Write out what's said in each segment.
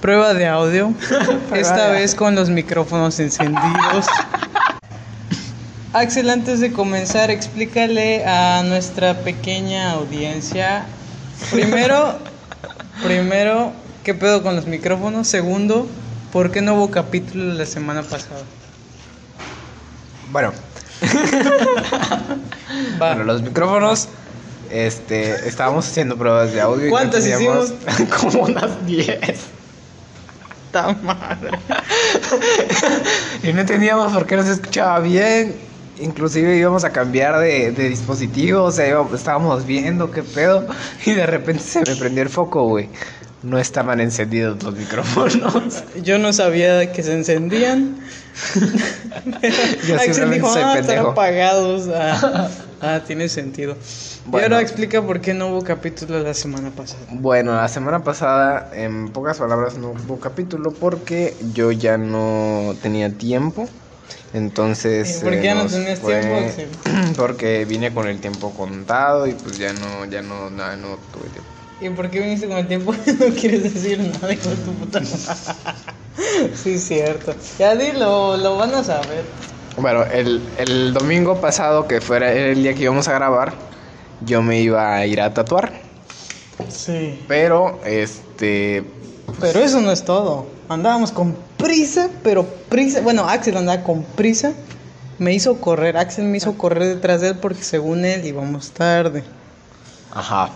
Prueba de audio. Esta vez con los micrófonos encendidos. Axel, antes de comenzar, explícale a nuestra pequeña audiencia. Primero, primero, ¿qué pedo con los micrófonos? Segundo, ¿por qué no hubo capítulo la semana pasada? Bueno. Va. Bueno, los micrófonos. Este, estábamos haciendo pruebas de audio. y ¿Cuántas teníamos Como unas 10. ¡Ta madre! Y no entendíamos por qué no se escuchaba bien. Inclusive íbamos a cambiar de, de dispositivo, o sea, íbamos- estábamos viendo qué pedo. Y de repente se me prendió el foco, güey. No estaban encendidos los micrófonos. Yo no sabía que se encendían. Axel dijo, ah, están pendejo". apagados. Ah, ah, tiene sentido. Y Bueno. ahora explica por qué no hubo capítulo la semana pasada. Bueno, la semana pasada, en pocas palabras, no hubo capítulo porque yo ya no tenía tiempo. Entonces. ¿Y por qué eh, ya no nos tenías fue- tiempo? Porque vine con el tiempo contado y pues ya no, ya no, no, no tuve tiempo. ¿Y por qué viniste con el tiempo? no quieres decir nada, hijo de tu puta. Sí, cierto. Ya dilo, lo van a saber. Bueno, el, el domingo pasado, que fuera el día que íbamos a grabar, yo me iba a ir a tatuar. Sí. Pero, este. Pero eso no es todo. Andábamos con prisa, pero prisa. Bueno, Axel andaba con prisa. Me hizo correr. Axel me hizo correr detrás de él porque según él íbamos tarde. Ajá.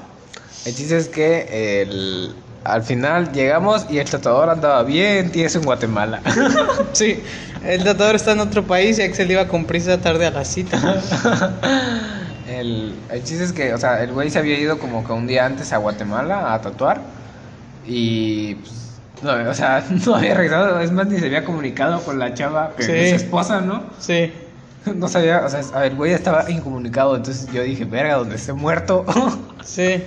El chiste es que el, al final llegamos y el tatuador andaba bien tieso en Guatemala. Sí, el tatuador está en otro país y Axel iba con prisa tarde a la cita. el, el chiste es que, o sea, el güey se había ido como que un día antes a Guatemala a tatuar. Y, pues, no, o sea, no había regresado. Es más, ni se había comunicado con la chava que Sí. es su esposa, ¿no? Sí. No sabía, o sea, a ver, el güey estaba incomunicado. Entonces yo dije, verga, donde esté muerto. Sí.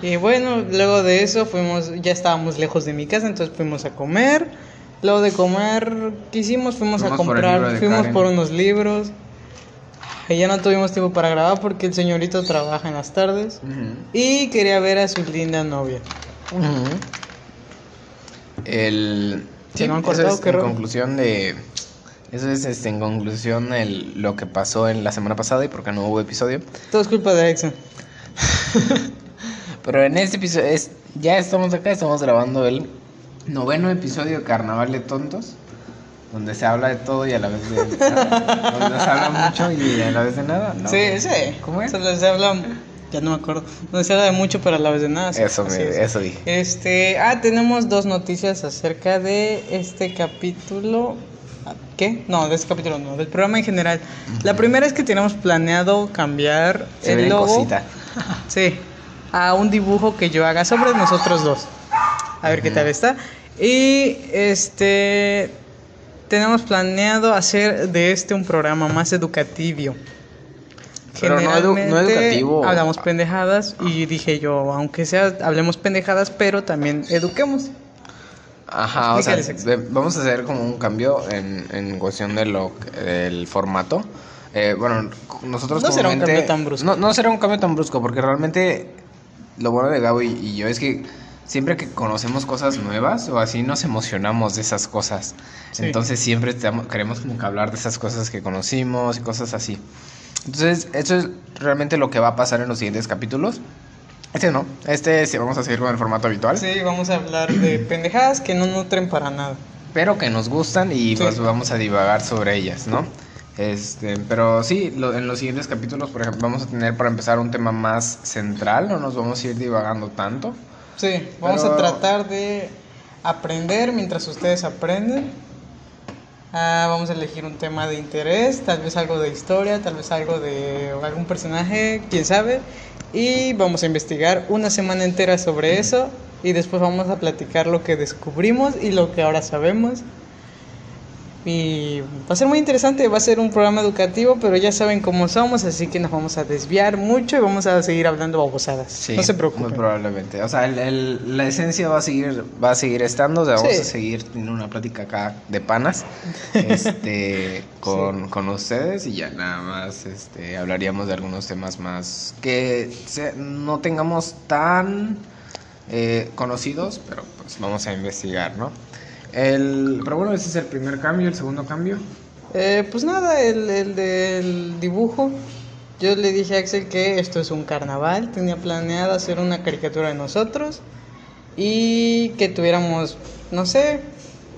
Y bueno, luego de eso fuimos, ya estábamos lejos de mi casa, entonces fuimos a comer. Luego de comer, ¿qué hicimos? Fuimos, a Fuimos comprar, fuimos Karen. por unos libros. Ya no tuvimos tiempo para grabar porque el señorito trabaja en las tardes. Y quería ver a su linda novia. El. ¿Se lo han eso es en conclusión de. Eso es este, en conclusión el, lo que pasó en la semana pasada y porque no hubo episodio. Todo es culpa de Axel. Pero en este episodio es, ya estamos acá, estamos grabando el noveno episodio de Carnaval de Tontos. Donde se habla de todo y a la vez de nada. donde se habla mucho y a la vez de nada. ¿no? Sí, sí. ¿Cómo es? Se habla, ya no me acuerdo. No se habla de mucho, pero a la vez de nada. sí, Eso, me, es. eso dije. Este, ah, tenemos dos noticias acerca de este capítulo. ¿Qué? No, de este capítulo no, del programa en general. La primera es que tenemos planeado cambiar Se el logo. cosita. Sí, a un dibujo que yo haga sobre nosotros dos. A ver qué tal está. Y este tenemos planeado hacer de este un programa más educativo. Pero no edu- no Generalmente educativo. Hablamos pendejadas y dije yo, aunque sea hablemos pendejadas, pero también eduquemos. Ajá, o sea, vamos a hacer como un cambio en, en cuestión de lo, del formato. Eh, bueno, nosotros No será un cambio tan brusco. No, no será un cambio tan brusco, porque realmente lo bueno de Gabo y, y yo es que siempre que conocemos cosas nuevas o así nos emocionamos de esas cosas. Sí. Entonces siempre queremos como que hablar de esas cosas que conocimos y cosas así. Entonces, eso es realmente lo que va a pasar en los siguientes capítulos. Este no, este sí vamos a seguir con el formato habitual. Sí, vamos a hablar de pendejadas que no nutren para nada. pero que nos gustan y Sí. pues vamos a divagar sobre ellas, ¿no? Este, pero sí, lo- en los siguientes capítulos, por ejemplo, vamos a tener para empezar un tema más central, no nos vamos a ir divagando tanto. Sí, vamos Pero- a tratar de aprender mientras ustedes aprenden. Ah, vamos a elegir un tema de interés, tal vez algo de historia, tal vez algo de algún personaje, quién sabe. Y vamos a investigar una semana entera sobre eso y después vamos a platicar lo que descubrimos y lo que ahora sabemos. Y va a ser muy interesante, va a ser un programa educativo, pero ya saben cómo somos, así que nos vamos a desviar mucho y vamos a seguir hablando babosadas. Sí, no se Muy preocupen. probablemente. O sea, el- el- la esencia va a seguir, va a seguir estando, o sea, vamos Sí. a seguir teniendo una plática acá de panas, este, con, con ustedes y ya nada más, este, hablaríamos de algunos temas más que se- no tengamos tan eh, conocidos, pero pues vamos a investigar, ¿no? El, pero bueno, ese es el primer cambio, el segundo cambio. Eh, pues nada, el, el del dibujo. Yo le dije a Axel que esto es un carnaval. Tenía planeado hacer una caricatura de nosotros. Y que tuviéramos, no sé,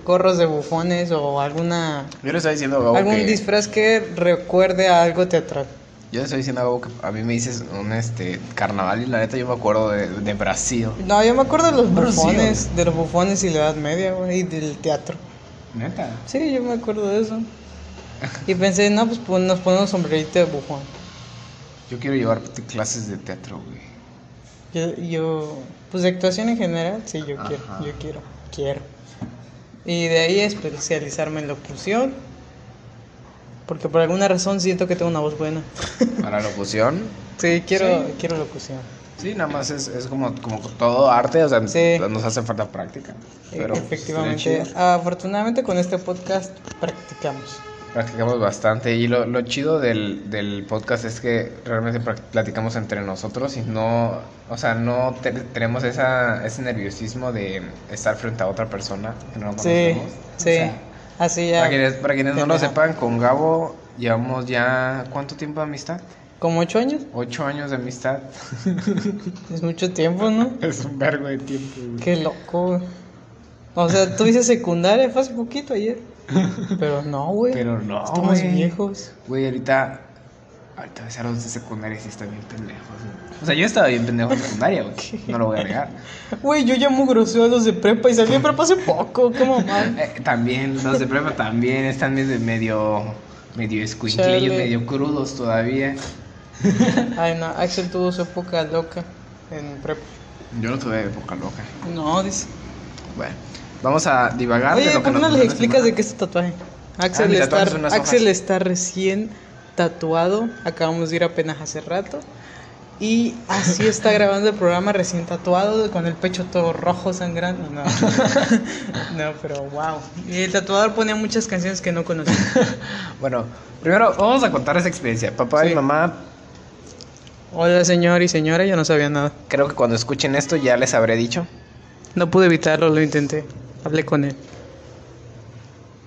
gorros de bufones o alguna Yo le estaba diciendo Gabo algún que... disfraz que recuerde a algo teatral. Yo estoy diciendo a Gabo que a mí me dices un este, carnaval y la neta yo me acuerdo de, de Brasil. No, yo me acuerdo de los Brasil. bufones, de los bufones y la Edad Media, güey, y del teatro. ¿Neta? Sí, yo me acuerdo de eso. Y pensé, no, pues pon- nos ponemos sombrerito de bufón. Yo quiero llevar clases de teatro, güey. Yo, yo, pues de actuación en general, sí, yo Ajá. quiero, yo quiero, quiero. Y de ahí especializarme en locución. Porque por alguna razón siento que tengo una voz buena. Para locución. Sí, quiero, Sí. quiero locución. Sí, nada más es, es como, como todo arte, o sea, Sí. nos hace falta práctica. Pero pues, Efectivamente. Afortunadamente con este podcast practicamos. Practicamos bastante y lo, lo chido del, del podcast es que realmente platicamos entre nosotros y no, o sea, no te- tenemos esa, ese nerviosismo de estar frente a otra persona que no Sí, conocemos. O sí. sea, Así ya. para quienes, para quienes no lo sepan, con Gabo llevamos ya, ¿cuánto tiempo de amistad? Como ocho años. Ocho años de amistad. Es mucho tiempo, ¿no? es un vergo de tiempo. güey. Qué loco. O sea, tú dices secundaria, fue hace poquito ayer. Pero no, güey. Pero no, Estamos güey. viejos. Güey, ahorita. Ahorita besaron de secundaria sí están bien pendejos. güey. O sea, yo estaba bien pendejo en secundaria, güey. No lo voy a negar. Güey, yo ya mugroseo a los de prepa y salí de prepa hace poco, qué mamá. Eh, también, los de prepa también están medio. medio, medio escuinclillos, medio crudos todavía. Ay, no, Axel tuvo su época loca en prepa. Yo no tuve época loca. No, dice. Bueno, vamos a divagar de Oye, lo ¿por qué no les explicas de qué es tu tatuaje? Axel, Ah, está, Axel está recién tatuado. Acabamos de ir apenas hace rato. Y así está grabando el programa recién tatuado, con el pecho todo rojo, sangrando. No, no pero wow. Y el tatuador ponía muchas canciones que no conocía. Bueno, primero vamos a contar esa experiencia. Papá y mamá, Hola, señor y señora, yo no sabía nada. creo que cuando escuchen esto ya les habré dicho. No pude evitarlo, lo intenté. Hablé con él.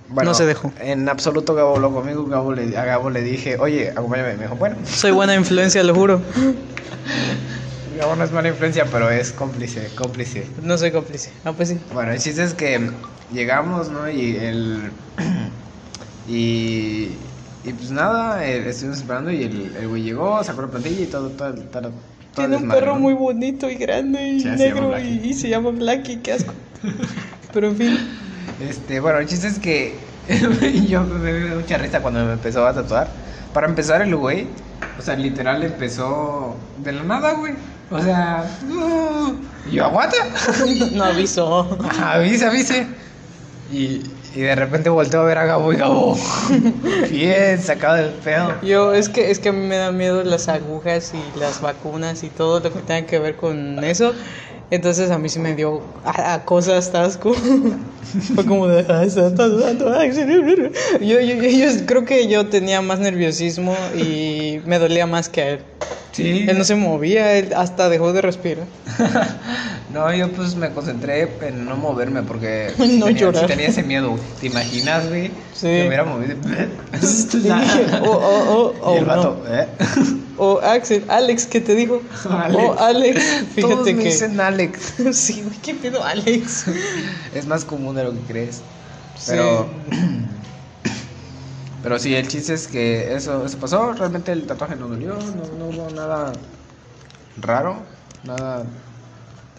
Bueno, No se dejó. En absoluto Gabo habló conmigo. Gabo le, a Gabo le dije, oye, acompáñame. Me dijo, bueno. Soy buena influencia, lo juro. Gabo no es mala influencia, pero es cómplice, cómplice. No soy cómplice. Ah, pues sí. Bueno, el chiste es que llegamos, ¿no? Y el... y... Y pues nada, eh, estuvimos esperando y el, el güey llegó, sacó la plantilla y todo, todo, todo, Tiene un perro muy bonito y grande y Sí, negro y, y se llama Blacky, qué asco. Pero en fin, Este, bueno, el chiste es que yo me dio mucha risa cuando me empezó a tatuar. Para empezar, el güey, o sea, literal empezó de la nada, güey. O sea, uh, yo aguanta. no avisó. Ajá, avise, avise. Y, y de repente volteo a ver a Gabo y Gabo. Bien, sacado del pedo. Yo, es que, es que a mí me da miedo las agujas y las vacunas y todo lo que tenga que ver con eso. Entonces a mí sí me dio a, a cosas asco. Fue como de, "Ah, está Axel". Yo, yo, yo, yo creo que yo tenía más nerviosismo y me dolía más que a él. Sí. Él no se movía, él hasta dejó de respirar. No, yo pues me concentré en no moverme porque No tenía, llorar. tenía ese miedo. ¿Te imaginas, güey? Sí. Me hubiera movido. Dije, oh, oh, oh, y oh, el no. vato, ¿eh? O Axel, Alex, ¿qué te dijo? Alex. Oh, Alex, Todos fíjate me que. dicen Alex. sí, güey, ¿qué pedo, Alex? Es más común de lo que crees. Sí. Pero. Sí, el chiste es que eso, eso pasó. Realmente el tatuaje no dolió. No, no hubo nada raro. Nada.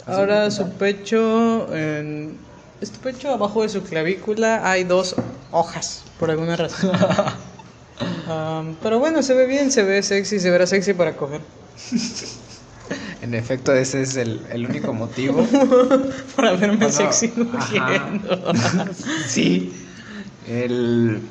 Ahora su pecho, en este pecho abajo de su clavícula hay dos hojas, por alguna razón. Am, pero bueno, se ve bien, se ve sexy, se verá sexy para coger. En efecto, ese es el, el único motivo. para verme Bueno, sexy cogiendo. sí. El.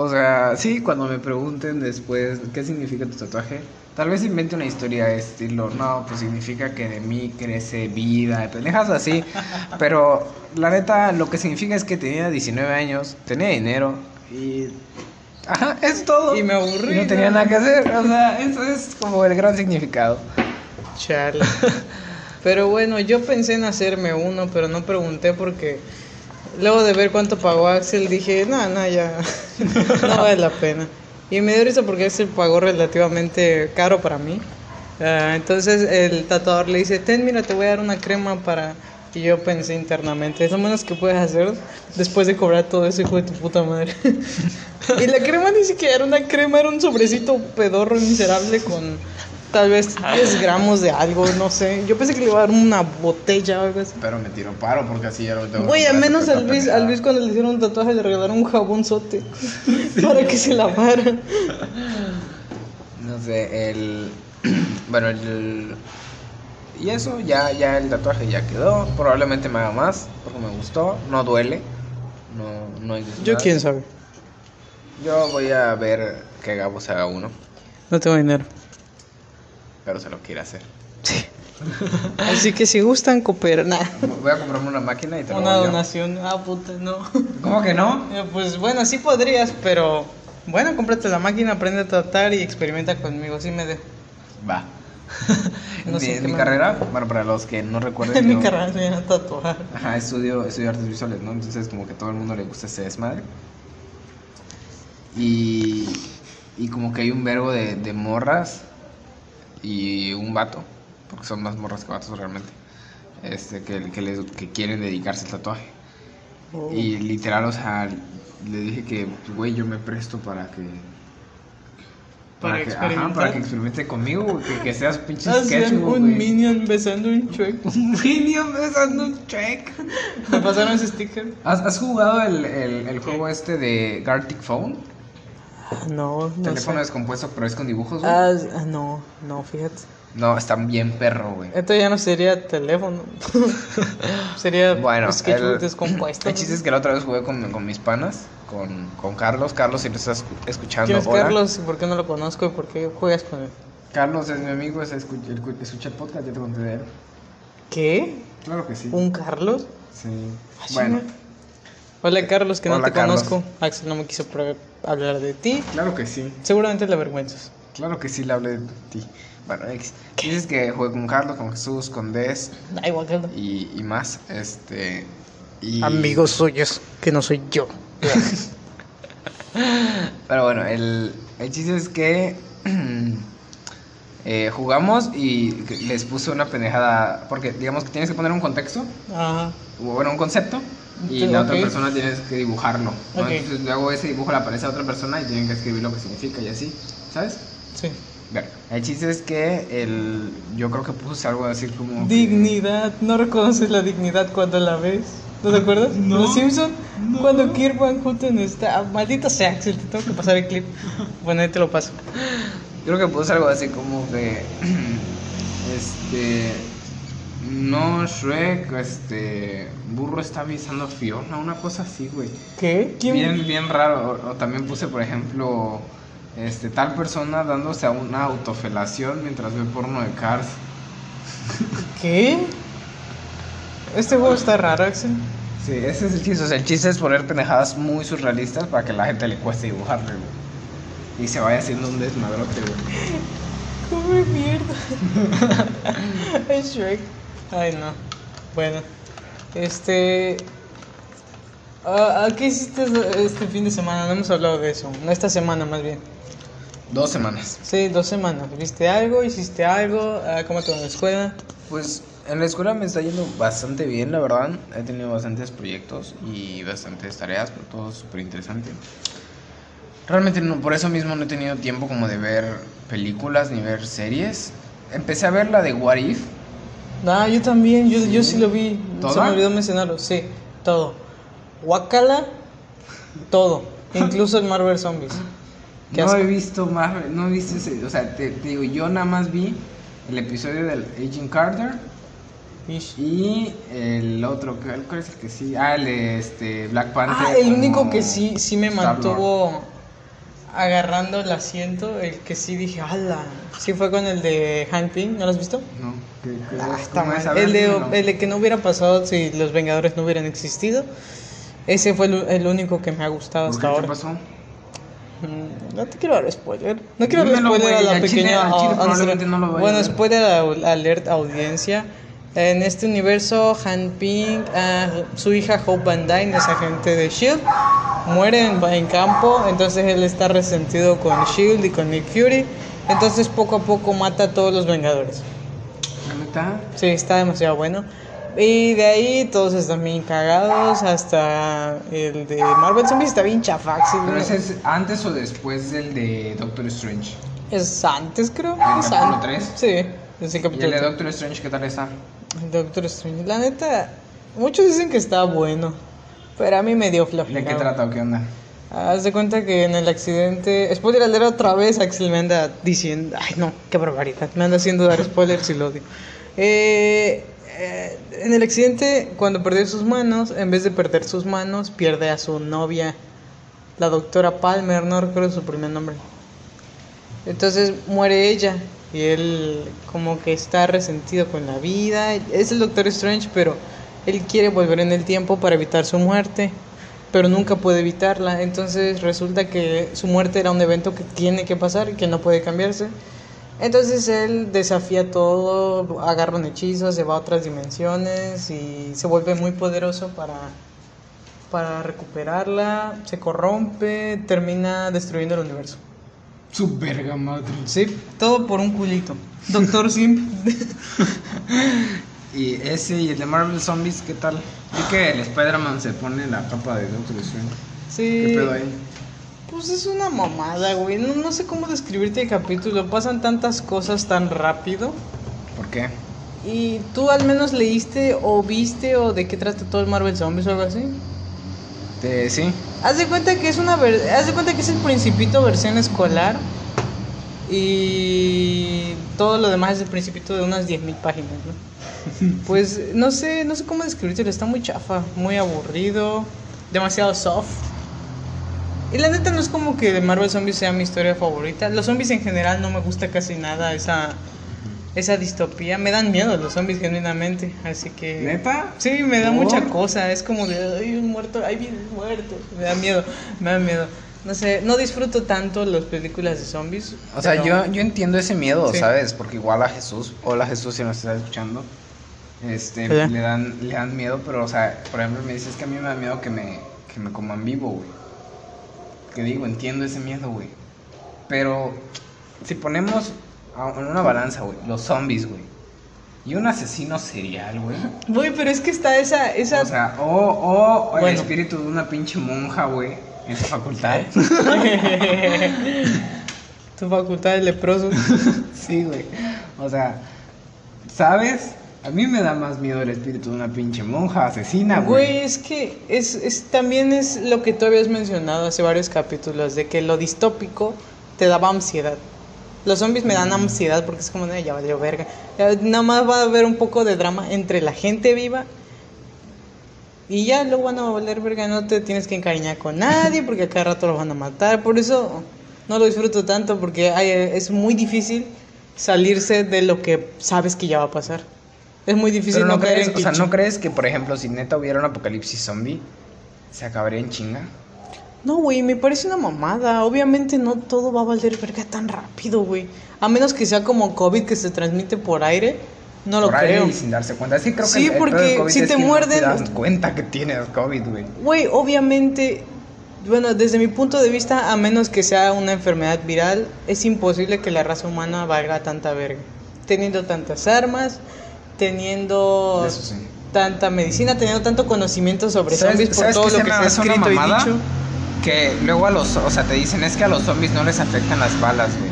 O sea, sí, cuando me pregunten después qué significa tu tatuaje, tal vez invente una historia de estilo, no, pues significa que de mí crece vida, pendejas así. Pero la neta, lo que significa es que tenía 19 años, tenía dinero y. Ajá, es todo. Y me aburrí, Y no tenía nada que hacer. O sea, eso es como el gran significado. Chale. Pero bueno, yo pensé en hacerme uno, pero no pregunté porque luego de ver cuánto pagó Axel dije, no, no, ya, no vale la pena. Y me dio risa porque Axel pagó relativamente caro para mí. Ah, entonces el tatuador le dice, ten, mira, te voy a dar una crema para... Y yo pensé internamente, es lo menos que puedes hacer después de cobrar todo eso, hijo de tu puta madre. y la crema ni siquiera era una crema, era un sobrecito pedorro miserable con tal vez 10 gramos de algo, no sé. Yo pensé que le iba a dar una botella o algo así. Pero me tiró paro porque así ya lo tengo. Güey, al menos al Luis, al Luis cuando le hicieron un tatuaje le regalaron un jabonzote para que se lavara. No sé, el. Bueno, el. Y eso, ya, ya el tatuaje ya quedó. Probablemente me haga más porque me gustó. No duele. No, no hay Yo quién sabe. Yo voy a ver que Gabo se haga uno. No tengo dinero. Pero se lo quiere hacer. Sí. Así que si gustan, cooperar. Nah. Voy a comprarme una máquina y te lo Una yo. donación. Ah, puta, no. ¿Cómo que no? Eh, Pues bueno, sí podrías, pero bueno, cómprate la máquina, aprende a tratar y experimenta conmigo. Sí me dejo. Va. No mi, sé qué mi me- carrera, bueno, para los que no recuerden. En mi yo- carrera iban a tatuar. Ajá, estudio, estudio artes visuales, ¿no? Entonces como que a todo el mundo le gusta ese desmadre. Y, y como que hay un verbo de, de morras y un vato, porque son más morras que vatos realmente, este, que, que, les- que quieren dedicarse al tatuaje. Oh. Y literal, o sea, le dije que, pues, güey, yo me presto para que... Para que, ajá, experimentar. para que experimente conmigo, que, que seas pinche Hacían sketch, un güey. minion besando un chueco. Un minion besando un check. ¿Me pasaron ese sticker? ¿Has, has jugado el, el, el juego este de Gartic Phone? No, no Teléfono sé. descompuesto, pero es con dibujos, güey. Ah, ah, no, no, fíjate. No, están bien perro, güey. Esto ya no sería teléfono. sería Bueno, sketchbook el, descompuesto. el chiste es que la otra vez jugué con, con mis panas, con, con Carlos. Carlos, si lo estás escuchando, ¿Quién es hola. Carlos? ¿Y por qué no lo conozco? ¿Y por qué juegas con él? Carlos es mi amigo, es escu- el cu- escucha el podcast, ya te conté de él. ¿Qué? Claro que sí. ¿Un Carlos? Sí. Ah, Bueno. Hola Carlos, que no te Carlos. conozco. Axel no me quiso hablar de ti. claro que sí. Seguramente le avergüenzas. Claro que sí le hablé de ti. Bueno, X. Dices que jugué con Carlos, con Jesús, con Des igual, Carlos. y, y más. Este. Y... Amigos suyos, que no soy yo. Pero bueno, el, el chiste es que eh, jugamos y les puse una pendejada. Porque digamos que tienes que poner un contexto, Ajá. o bueno, un concepto, y la otra persona tienes que dibujarlo. ¿no? Ok. Entonces luego ese dibujo le aparece a otra persona y tienen que escribir lo que significa y así, ¿sabes? Sí. Ver, el chiste es que el, yo creo que puse algo así como. que- Dignidad. ¿No reconoces la dignidad cuando la ves? ¿No te acuerdas? No. Los Simpson, cuando Kirk Van Houten está... ah, Maldito sea, Axel, te tengo que pasar el clip. Bueno, ahí te lo paso. Creo que puse algo así como que. Este. No, Shrek, este. Burro está avisando a Fiona, una cosa así, güey. ¿Qué? ¿Quién? Bien, bien raro. O, o también puse, por ejemplo. Este, tal persona dándose a una autofelación mientras ve porno de Cars. ¿Qué? Este juego está raro, Axel. Sí, ese es el chiste. O sea, el chiste es poner pendejadas muy surrealistas para que la gente le cueste dibujarle, güey. Y se vaya haciendo un desmadrote, güey. Come mierda. es Shrek. Ay, no. Bueno. Este. ah, ah, ¿Qué hiciste este fin de semana? No hemos hablado de eso. No, esta semana más bien. Dos semanas. Sí, dos semanas. ¿Viste algo? ¿Hiciste algo? Ah, ¿Cómo te va en la escuela? Pues en la escuela me está yendo bastante bien, la verdad. He tenido bastantes proyectos y bastantes tareas, pero todo súper interesante. Realmente no, por eso mismo no he tenido tiempo como de ver películas ni ver series. Empecé a ver la de What If. Ah, yo también. Yo, ¿Sí? yo sí lo vi. Se me olvidó mencionarlo. Sí, todo. Wakala, todo. Incluso el Marvel Zombies. No asco. he visto Marvel, no he visto ese, o sea, te, te digo, yo nada más vi el episodio del Agent Carter Ish. y el otro, ¿cuál es el que sí? Ah, el este Black Panther. Ah, el único que sí, sí me mantuvo agarrando el asiento, el que sí dije, ala, sí fue con el de Hank Pym, ¿no lo has visto? No, que, que Ah, es está mal. El de, dímelo. el de que no hubiera pasado si los Vengadores no hubieran existido. Ese fue el, el único que me ha gustado ¿Por hasta qué? ¿Qué ahora. pasó? Mm, No te quiero dar spoiler. No quiero dar spoiler a la chile- pequeña. chile a- a no lo bueno, spoiler alert audiencia. En este universo, Han Ping, ah, su hija Hope Van Dyne es agente de Shield, muere en, en campo, entonces él está resentido con Shield y con Nick Fury, entonces poco a poco mata a todos los Vengadores. ¿Neta? Sí, está demasiado bueno. Y de ahí todos están bien cagados, hasta el de Marvel Zombies está bien chafax. ¿Pero ese es antes o después del de Doctor Strange? Es antes, creo. ¿El es capítulo antes. tres? Sí, es el ¿Y el capítulo de. Doctor Strange qué tal está? Doctor Strange. La neta, muchos dicen que está bueno, pero a mí me dio flojera. ¿De qué trata o qué onda? Haz de cuenta que en el accidente. Spoiler alert otra vez. Axel me anda diciendo. Ay, no, qué barbaridad. Me anda haciendo dar spoilers y lo odio. Eh, eh, en el accidente, cuando perdió sus manos, en vez de perder sus manos, pierde a su novia, la doctora Palmer. No recuerdo su primer nombre. Entonces muere ella. Y él, como que está resentido con la vida. Es el Doctor Strange, pero él quiere volver en el tiempo para evitar su muerte pero nunca puede evitarla. Entonces resulta que su muerte era un evento que tiene que pasar y que no puede cambiarse. Entonces él desafía todo, agarra un hechizo, se va a otras dimensiones y se vuelve muy poderoso para, para recuperarla, se corrompe, termina destruyendo el universo. Su verga madre. Sí, todo por un culito. Doctor Sim. Y ese y el de Marvel Zombies, ¿qué tal? Vi que el Spider-Man se pone la capa de Doctor Strange. Sí. ¿Qué pedo ahí? Pues es una mamada, güey. No, no sé cómo describirte el capítulo. Pasan tantas cosas tan rápido. ¿Por qué? ¿Y tú al menos leíste o viste o de qué trata todo el Marvel Zombies o algo así? Eh, sí. Haz de cuenta que es una ver- haz de cuenta que es el Principito versión escolar y todo lo demás es el Principito de unas 10.000 páginas, ¿no? Pues no sé, no sé cómo describírtelo, está muy chafa, muy aburrido, demasiado soft. Y la neta no es como que de Marvel Zombies sea mi historia favorita. Los zombies en general no me gusta casi nada esa esa distopía. Me dan miedo los zombies genuinamente, así que ¿Neta? Sí, me da mucha cosa. Es como de, ay, un muerto, ay, viene un muerto. Me da miedo, me da miedo. No sé, no disfruto tanto las películas de zombies. O sea, pero- yo, yo entiendo ese miedo, Sí. ¿sabes? Porque igual a Jesús, hola Jesús si nos estás escuchando, este, le dan, le dan miedo, pero, o sea, por ejemplo, me dices que a mí me da miedo que me, que me coman vivo, güey. Que digo, entiendo ese miedo, güey. Pero, si ponemos en una balanza, güey, los zombies, güey, y un asesino serial, güey. Güey, pero es que está esa. esa... O sea, o, o el Bueno. espíritu de una pinche monja, güey, en su facultad. tu facultad de leproso. Sí, güey. O sea, ¿sabes? A mí me da más miedo el espíritu de una pinche monja asesina, Güey, güey. es que es, es, también es lo que tú habías mencionado hace varios capítulos, de que lo distópico te daba ansiedad. Los zombies me dan ansiedad porque es como, "Ay, ya valió verga. Nada más va a haber un poco de drama entre la gente viva y ya luego van a valer verga. No te tienes que encariñar con nadie porque a cada rato lo van a matar. Por eso no lo disfruto tanto porque es muy difícil salirse de lo que sabes que ya va a pasar. Es muy difícil Pero no no caer crees, en o sea. ¿no crees que, por ejemplo, si neta hubiera un apocalipsis zombie, se acabaría en chinga? No, güey, me parece una mamada. Obviamente no todo va a valer verga tan rápido, güey. A menos que sea como COVID que se transmite por aire. No lo creo. y sin darse cuenta. Sí, creo que Sí, el porque COVID si es te que muerden- No te das cuenta que tienes COVID, güey. Güey, obviamente, bueno, desde mi punto de vista, a menos que sea una enfermedad viral, es imposible que la raza humana valga tanta verga. Teniendo tantas armas, teniendo Eso sí. tanta medicina, teniendo tanto conocimiento sobre ¿Sabes- zombies por todo lo se que me se ha escrito y dicho. Que luego a los, o sea, te dicen es que a los zombies no les afectan las balas, güey.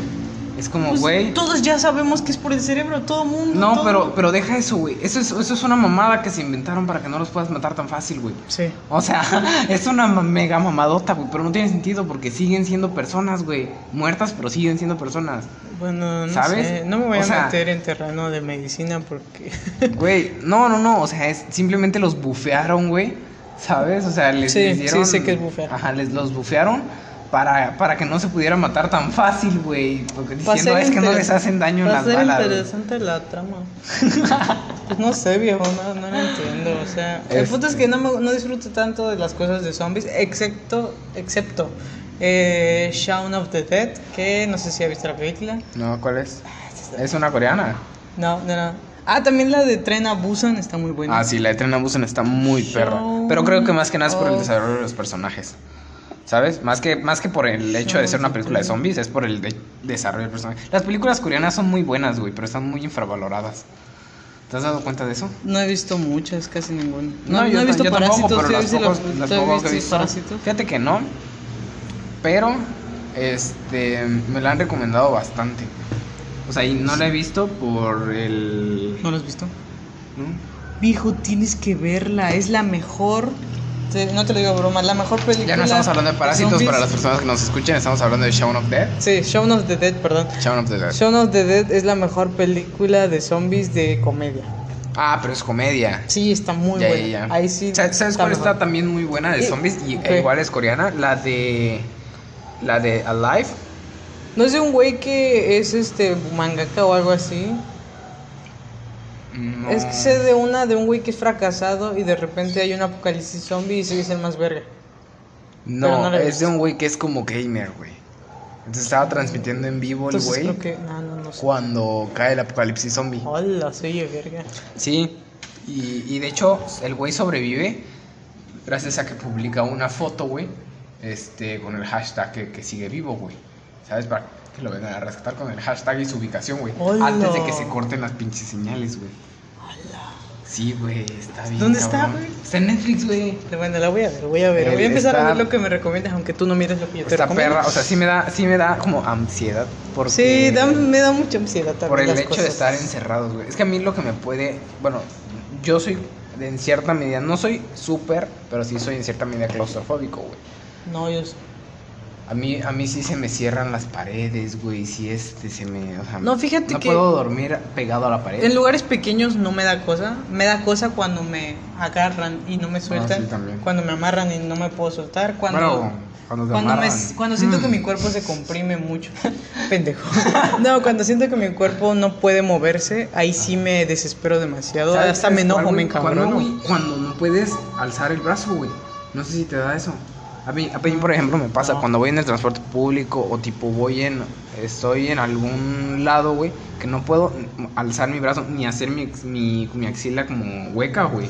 Es como, Pues, güey. todos ya sabemos que es por el cerebro, todo mundo. No, todo- pero, pero deja eso, güey. Eso es, eso es una mamada que se inventaron para que no los puedas matar tan fácil, güey. Sí. O sea, es una mega mamadota, güey. Pero no tiene sentido porque siguen siendo personas, güey. Muertas, pero siguen siendo personas. Bueno, no ¿Sabes? sé, no me voy O a sea- meter en terreno de medicina porque... Güey, no, no, no. O sea, es, simplemente los bufearon, güey. ¿Sabes? O sea, les, Sí, les sí, dieron. sé que es bufear. Ajá, les los bufearon para, para que no se pudiera matar tan fácil, güey. Porque diciendo es que no les hacen daño en las ser balas. güey". interesante la trama. pues no sé, viejo, no, no lo entiendo. O sea, el Este- punto es que no, me, no disfruto tanto de las cosas de zombies, excepto, excepto eh, Shaun of the Dead, que no sé si ha visto la película. No, ¿cuál es? Es una coreana. No, no, no. Ah, también la de Tren a Busan está muy buena. Ah, sí, la de Tren a Busan está muy perra. Pero creo que más que nada es por el desarrollo de los personajes. ¿Sabes? Más que, más que por el hecho de ser una película de zombies, es por el de- desarrollo del personaje. Las películas coreanas son muy buenas, güey, pero están muy infravaloradas. ¿Te has dado cuenta de eso? No he visto muchas, casi ninguna. No, No, no yo he visto yo tampoco, Parásitos. pero ¿sí las viste pocas- los- las ¿sí pocas que he visto. Parásitos? Fíjate que no. Pero, este, me la han recomendado bastante. O sea, y no la he visto por el... ¿No lo has visto? ¿no? Viejo, tienes que verla. Es la mejor. te- no te lo digo broma, la mejor película. Ya no estamos hablando de parásitos zombies. para las personas que nos escuchen, estamos hablando de Shaun of Dead. Sí, Shaun of the Dead, perdón. Shaun of the Dead. Shaun of the Dead es la mejor película de zombies de comedia. Ah, pero es comedia. Sí, está muy Ya, buena. ya, ya. Ahí sí. Sa- ¿Sabes está cuál mejor. está también muy buena de Y- zombies? Y, e igual es coreana. La de. La de Alive. ¿No es de un güey que es este mangaka o algo así? No. Es que sé de una de un güey que es fracasado y de repente hay un apocalipsis zombie y se dice el más verga. No, no es de un güey que es como gamer, güey. Entonces estaba transmitiendo en vivo el güey. No, sé. cuando cae el apocalipsis zombie. Hola, se oye verga. Sí, y, y de hecho el güey sobrevive gracias a que publica una foto, güey, este, con el hashtag que, que sigue vivo, güey. ¿Sabes? Para que lo vengan a rescatar con el hashtag y su ubicación, güey. Antes de que se corten las pinches señales, güey. Sí, güey, está bien. ¿Dónde está, güey? Está en Netflix, güey. Bueno, la voy a ver, voy a ver. El- Voy a empezar a ver lo que me recomiendas, aunque tú no mires lo que yo te Esta recomiendo. perra, o sea, sí me da, sí me da como ansiedad. Porque Sí, da- me da mucha ansiedad también. Por el las hecho de estar encerrados, güey. Es que a mí lo que me puede. Bueno, yo soy de- en cierta medida. No soy súper, pero sí soy en cierta medida claustrofóbico, güey. No, yo sé. A mí, a mí sí se me cierran las paredes, güey. Sí, este, se me. O sea, No, fíjate no que- puedo dormir pegado a la pared. En lugares pequeños no me da cosa. Me da cosa cuando me agarran y no me sueltan. Ah, sí, también. Cuando me amarran y no me puedo soltar. Cuando, Bueno, cuando cuando, me- cuando siento que Mm. mi cuerpo se comprime mucho. Pendejo. No, cuando siento que mi cuerpo no puede moverse, ahí sí me desespero demasiado. ¿Sabes- Hasta me cuál, enojo, me? Cuando, encabrono. cuando no puedes alzar el brazo, güey. No sé si te da eso. A mí, a mí, por ejemplo, me pasa cuando voy en el transporte público o tipo voy en... Estoy en algún lado, güey, que no puedo alzar mi brazo ni hacer mi, mi, mi axila como hueca, güey.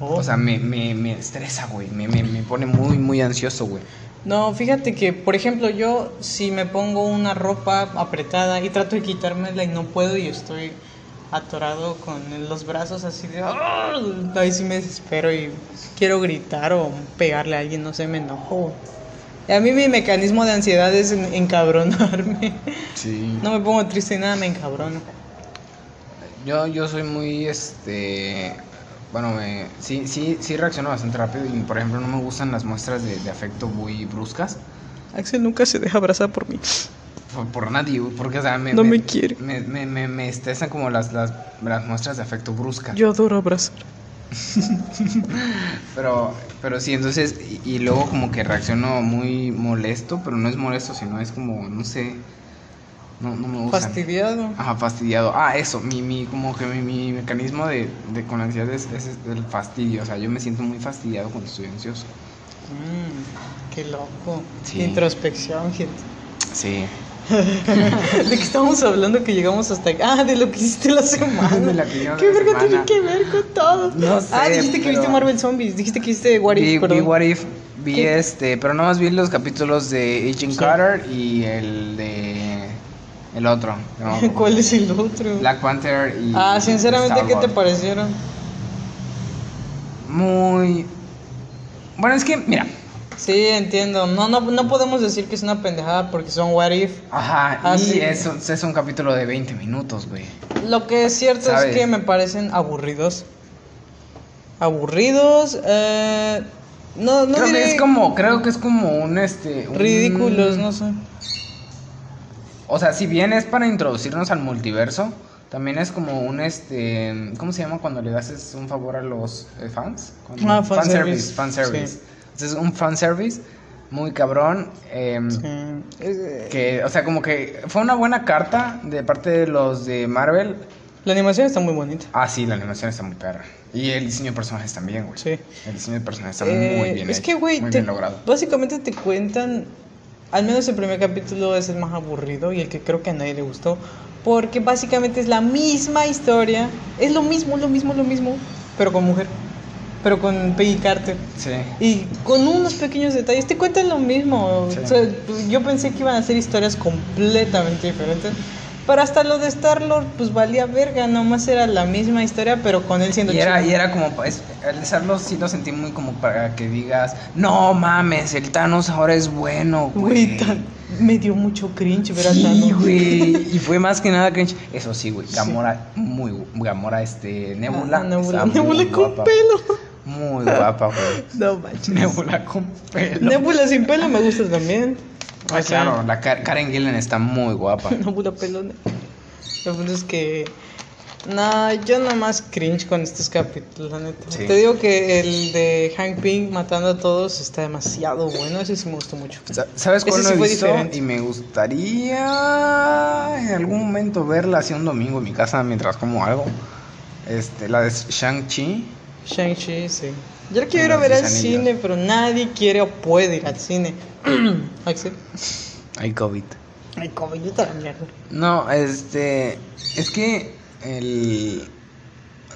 Oh. O sea, me, me, me estresa, güey. Me, me, me pone muy, muy ansioso, güey. No, fíjate que, por ejemplo, yo si me pongo una ropa apretada y trato de quitármela y no puedo y estoy atorado con los brazos así de... ¡ah! Ahí sí me desespero y quiero gritar o pegarle a alguien, no sé, me enojo. Y a mí mi mecanismo de ansiedad es en- encabronarme. Sí. No me pongo triste y nada, me encabrono. Yo, yo soy muy, este... Bueno, me, sí, sí, sí reacciono bastante rápido y, por ejemplo, no me gustan las muestras de, de afecto muy bruscas. Axel nunca se deja abrazar por mí. Por, por nadie, porque, o sea, me... No me quiere. Me, me, me, me estresan como las, las, las muestras de afecto bruscas. Yo adoro abrazar. Pero, pero sí, entonces, y, y luego como que reacciono muy molesto, pero no es molesto, sino es como, no sé, no, no me gusta. Fastidiado. Ajá, fastidiado. Ah, eso, mi, mi, como que mi, mi mecanismo de, de con ansiedad es, es el fastidio, o sea, yo me siento muy fastidiado cuando estoy ansioso. Mm, qué loco. Sí. Introspección, gente. Sí. ¿De qué estábamos hablando que llegamos hasta aquí? Ah, de lo que hiciste la semana. De lo que ¿Qué la verga tiene que ver con todo? No sé, Ah, dijiste que viste Marvel Zombies. Dijiste que viste What If, vi. What If, vi ¿Qué? este, pero nomás vi los capítulos de Agent Sí. Carter y el de el otro. no. ¿Cuál es el otro? Black Panther y Ah, sinceramente, ¿qué te parecieron? Muy Bueno, es que mira, Sí, entiendo. No, no, no podemos decir que es una pendejada porque son What If. ajá, Ah, y sí. es, un- es un capítulo de 20 minutos, güey. Lo que es cierto ¿Sabes? es que me parecen aburridos. Aburridos, eh, no, no creo diré que es como creo que es como un este un- ridículos, no sé. O sea, si bien es para introducirnos al multiverso, también es como un este, ¿cómo se llama cuando le haces un favor a los eh, fans? Cuando- Ah, fanservice. fanservice. Sí. Entonces, un fanservice muy cabrón em, Sí. Que, o sea, como que fue una buena carta de parte de los de Marvel. La animación está muy bonita. Ah, sí, la animación está muy perra. Y el diseño de personajes también, güey. Sí. El diseño de personajes está Eh, muy bien Es hecho, que, güey, muy te- bien logrado. básicamente te cuentan al menos el primer capítulo es el más aburrido y el que creo que a nadie le gustó. Porque básicamente es la misma historia. Es lo mismo, lo mismo, lo mismo. Pero con mujer. Pero con Peggy Carter. Sí. Y con unos pequeños detalles. Te cuentan lo mismo. Sí. O sea, yo pensé que iban a ser historias completamente diferentes. Pero hasta lo de Star-Lord, pues valía verga. Nomás era la misma historia, pero con él siendo Y era, chico. y era como, pa- es- al hacerlo sí lo sentí muy como para que digas, no mames, el Thanos ahora es bueno, Güey, güey. me dio mucho cringe ver a Sí, Thanos. güey. Y fue más que nada cringe. Eso sí, güey. Gamora, muy gu- Gamora, este, Nebula. Ah, Nebula, muy Nebula con guapa. pelo. Muy guapa, güey. No manches. Nebula con pelo. Nebula sin pelo me gusta también. Ah, O sea, claro, la Ka- Karen Gillan está muy guapa. Nebula pelona. Lo punto es que. No, yo nomás cringe con estos capítulos, la neta. Sí. Te digo que el de Hank Pym matando a todos está demasiado bueno. Ese sí me gustó mucho. Sa- ¿Sabes cuál Ese no sí he fue visto? diferente. Y me gustaría en algún momento verla así un domingo en mi casa mientras como algo. Este, la de Shang-Chi. Shang-Chi, sí. Yo quiero ir a Los ver al cine, pero nadie quiere o puede ir al cine. Axel. Hay COVID. Ay, como yo te la mierda. No, este. Es que el.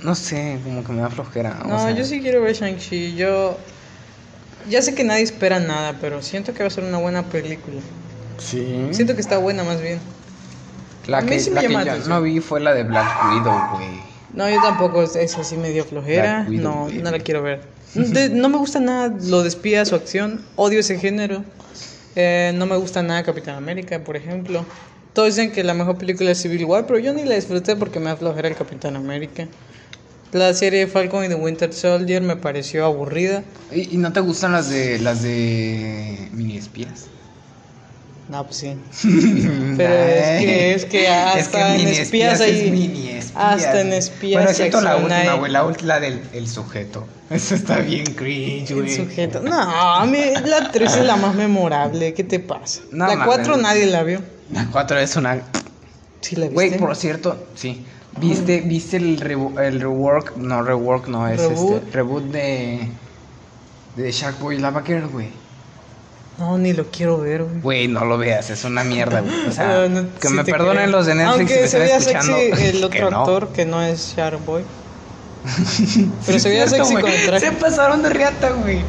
No sé, como que me da flojera. o No, sea, yo sí quiero ver Shang-Chi. Yo. Ya sé que nadie espera nada, pero siento que va a ser una buena película. Sí. Siento que está buena más bien. La que, sí la que yo no vi fue la de Black Widow, güey. No, yo tampoco, es- esa sí me dio flojera. No, no la quiero ver. De- no me gusta nada lo de espías o acción. Odio ese género. Eh, no me gusta nada Capitán América, por ejemplo. Todos dicen que la mejor película es Civil War, pero yo ni la disfruté porque me da flojera el Capitán América. La serie Falcon y The Winter Soldier me pareció aburrida. ¿Y, y no te gustan las de las de mini espías? No, pues sí. Pero es que, es que hasta en espías es hay. mini espías. hasta en espías Bueno, excepto la última, güey, la última del el sujeto. Eso está bien cringe, El güey. sujeto. No, a mí la 3 es la más memorable. ¿Qué te pasa? No la mames. 4 nadie la vio. La 4 es una Sí, la viste. Güey, por cierto, sí. ¿Viste, ¿viste el, rewo- el rework? No, rework no, es Reboot. este. Reboot de. De Sharkboy Lava Girl, güey. No, ni lo quiero ver, güey. Güey, no lo veas, es una mierda, güey. O sea, Ah, no, que me perdonen creo. los de Netflix Aunque que me se están escuchando. sexy el otro no. actor que no es Sharkboy. Pero se veía sexy güey. con el traje. Se pasaron de riata, güey.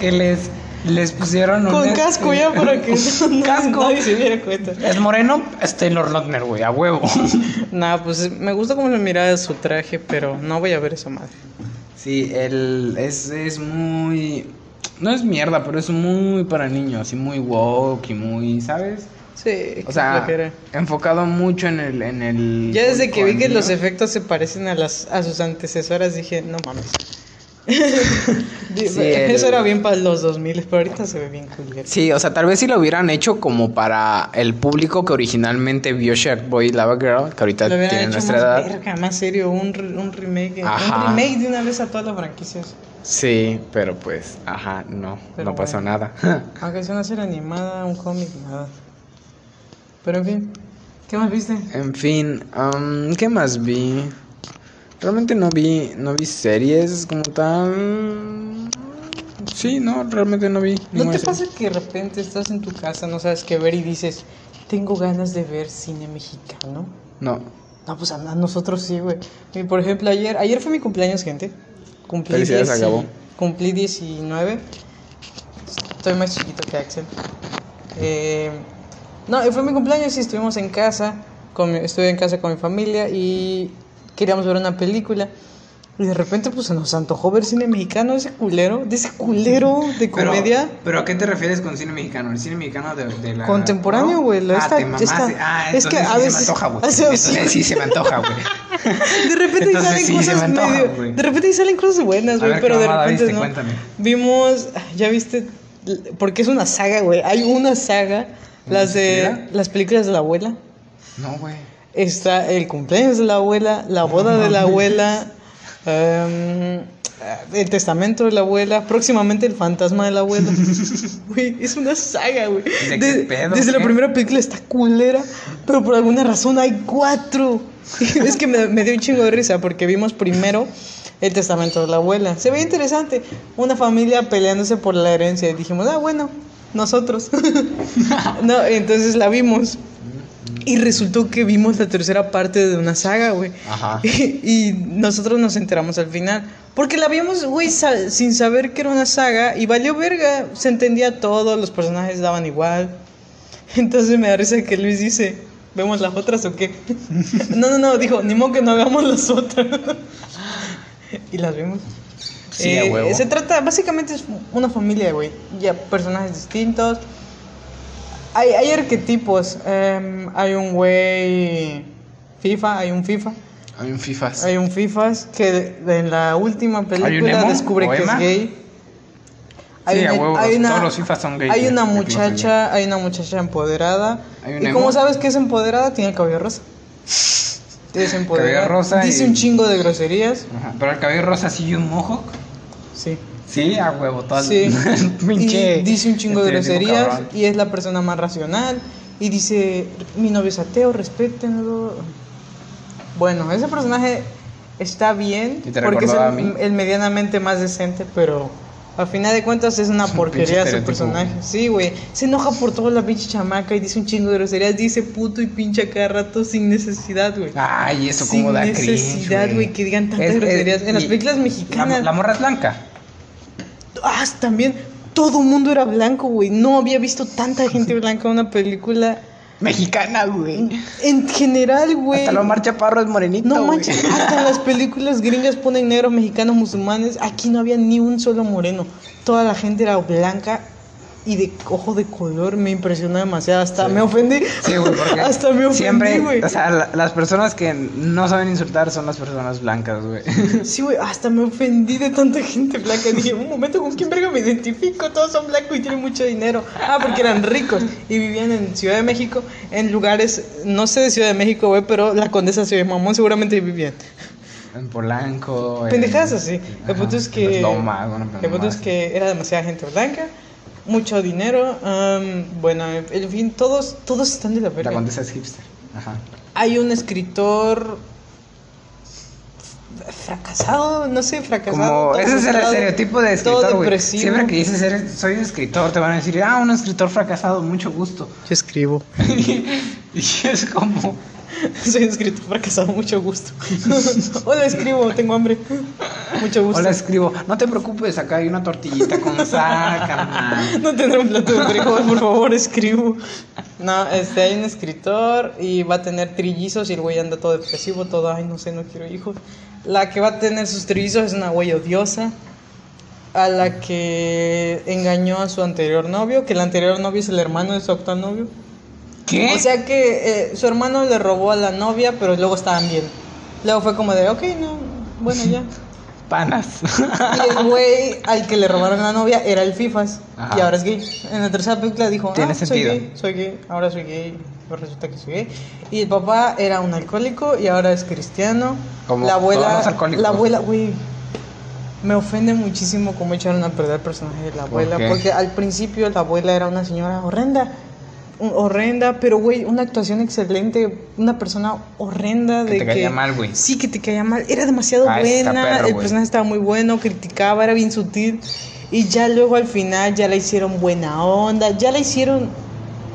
Que les, les pusieron un Con este- casco ya para que no, Casco. nadie se diera cuenta. Es moreno, es Taylor Lautner, güey, a huevo. Nah, pues me gusta cómo se miraba su traje, pero no voy a ver esa madre. Sí, el, es, es muy... No es mierda, pero es muy para niños y muy woke y muy, ¿sabes? Sí, O sea, enfocado mucho en el... En el Ya desde que vi que los efectos se parecen a las a sus antecesoras dije, no mames. El- Eso era bien para los 2000, pero ahorita se ve bien culero. Sí, o sea, tal vez si lo hubieran hecho como para el público que originalmente vio Sharkboy y Lava Girl, que ahorita Lo hubieran tiene hecho nuestra más edad. verga, más serio, un, un remake, Ajá. un remake de una vez a todas las franquicias. Sí, pero pues, ajá, no, Pero no pasó bueno. nada. Aunque sea una serie animada, un cómic, nada. Pero en fin, ¿qué más viste? en fin, um, ¿qué más vi? Realmente no vi, no vi series como tal. Sí, no, realmente no vi. ¿No te serie. pasa que de repente estás en tu casa, no sabes qué ver y dices, tengo ganas de ver cine mexicano? No. No, pues a, nosotros sí, güey. Por ejemplo, ayer, ayer fue mi cumpleaños, gente. Cumplí Felicidades, 10 y- Gabo. Cumplí 19. Estoy más chiquito que Axel. Eh, no, fue mi cumpleaños y estuvimos en casa. Con mi- estuve en casa con mi familia y queríamos ver una película. Y de repente, pues se nos antojó ver cine mexicano, ese culero, de ese culero de Pero- comedia. Pero, ¿a qué te refieres con cine mexicano? ¿El cine mexicano de, de la... Contemporáneo, ¿no? güey, la Ah, te mamaste. esta- Ah, es que a veces- se me antoja, güey. Entonces sí se me antoja, güey. De repente Entonces salen sí, cosas antoja, medio-. De repente salen cosas buenas, güey, pero ¿qué de repente viste? no. Cuéntame. Vimos, ya viste, porque es una saga, güey. Hay una saga, las de ¿Mira? las películas de la abuela. No, güey. Está el cumpleaños de la abuela, la boda de la abuela, em, el testamento de la abuela, próximamente el fantasma de la abuela. Güey, es una saga, güey. ¿De desde la primera película está culera, pero por alguna razón hay cuatro. es que me, me dio un chingo de risa porque vimos primero el testamento de la abuela. Se ve interesante. Una familia peleándose por la herencia. Y dijimos, ah, bueno. nosotros. no, entonces la vimos. Y resultó que vimos la tercera parte de una saga, güey. Ajá. Y, nosotros nos enteramos al final. Porque la vimos, güey, sa- sin saber que era una saga. Y valió verga. Se entendía todo, los personajes daban igual. Entonces me da risa que Luis dice, ¿vemos las otras o qué? no, no, no, dijo, ni modo que no veamos las otras. y las vimos. Sí, Eh, a huevo. Se trata, básicamente es una familia, güey. Ya personajes distintos. Hay, hay arquetipos. em, hay un güey FIFA, hay un FIFA. Hay un FIFAs. Hay un FIFAs que en la última película descubre que es gay. Sí, a una- huevo, todos los FIFAs son gays, Hay una muchacha, hay una muchacha empoderada. Hay un y como sabes que es empoderada, tiene el cabello rosa. Es empoderada. Cabello rosa Dice y- un chingo de groserías. Ajá. Pero el cabello rosa sí y un mohawk. Sí. Sí, a huevo, todo. Sí. Pinche y dice un chingo de groserías cabrón. y es la persona más racional y dice, mi novio es ateo, respétenlo. Bueno, ese personaje está bien ¿Y te porque es el, a medianamente más decente, pero al final de cuentas es una Es porquería estereotipo. personaje. Sí, güey. Se enoja por toda la pinche chamaca y dice un chingo de groserías, dice puto y pinche a cada rato sin necesidad, güey. Ay, eso Sin como da necesidad, güey, que digan tantas Es- es- groserías. En las películas La, mexicanas. la morra es blanca. Ah, también todo el mundo era blanco, güey. No había visto tanta gente blanca en una película. Mexicana, güey. En general, güey. Hasta lo Omar Chaparro es morenito, No güey. manches, hasta las películas gringas ponen negros, mexicanos, musulmanes. Aquí no había ni un solo moreno. Toda la gente era blanca y de ojo de color. Me impresionó demasiado. Hasta Sí. me ofendí. Sí, güey, porque Hasta me ofendí, siempre, güey. o sea, la- las personas que no saben insultar son las personas blancas, güey. Sí, güey, hasta me ofendí de tanta gente blanca. Dije, un momento, ¿con quién verga me identifico? Todos son blancos y tienen mucho dinero. Ah, porque eran ricos y vivían en Ciudad de México, en lugares, no sé de Ciudad de México, güey, pero la condesa Ciudad de Mamón seguramente vivían. En Polanco. en- Pendejadas así. El punto es que. Las Lomas, bueno, el punto es que era demasiada gente blanca, mucho dinero. bueno, en fin, todos, todos están de la La verga. condesa es hipster. Ajá. Hay un escritor fracasado, no sé, fracasado. Como, ese es el estereotipo de escritor, güey. depresivo. Siempre que dices eres, soy escritor, te van a decir, ah, un escritor fracasado, mucho gusto. Yo escribo. y es como, Soy un escritor fracasado, mucho gusto. Hola, escribo, tengo hambre. Mucho gusto. hola, escribo, no te preocupes, acá hay una tortillita con sal, carnal. No tendré un plato de frijol, por favor, escribo. No, este, hay un escritor y va a tener trillizos y el güey anda todo depresivo, todo, ay, no sé, no quiero hijos. La que va a tener sus trillizos es una güey odiosa, a la que engañó a su anterior novio, que el anterior novio es el hermano de su actual novio. ¿Qué? O sea que eh, su hermano le robó a la novia, pero luego estaban bien. Luego fue como de, ok, no, bueno, ya. Panas. Y el güey al que le robaron la novia era el FIFAs Ajá. y ahora es gay. En la tercera película dijo, Tiene ah, soy sentido. gay, soy gay, ahora soy gay, pero resulta que soy gay. Y el papá era un alcohólico y ahora es cristiano. Como la abuela, todos los la abuela, güey, me ofende muchísimo cómo echaron a perder el personaje de la abuela, qué? porque al principio la abuela era una señora horrenda. Horrenda, pero güey, una actuación excelente, una persona horrenda Que de te caía mal, güey. Sí, que te caía mal. Era demasiado Ah, buena. perro, el personaje estaba muy bueno, criticaba, era bien sutil. Y ya luego al final ya la hicieron buena onda, ya la hicieron...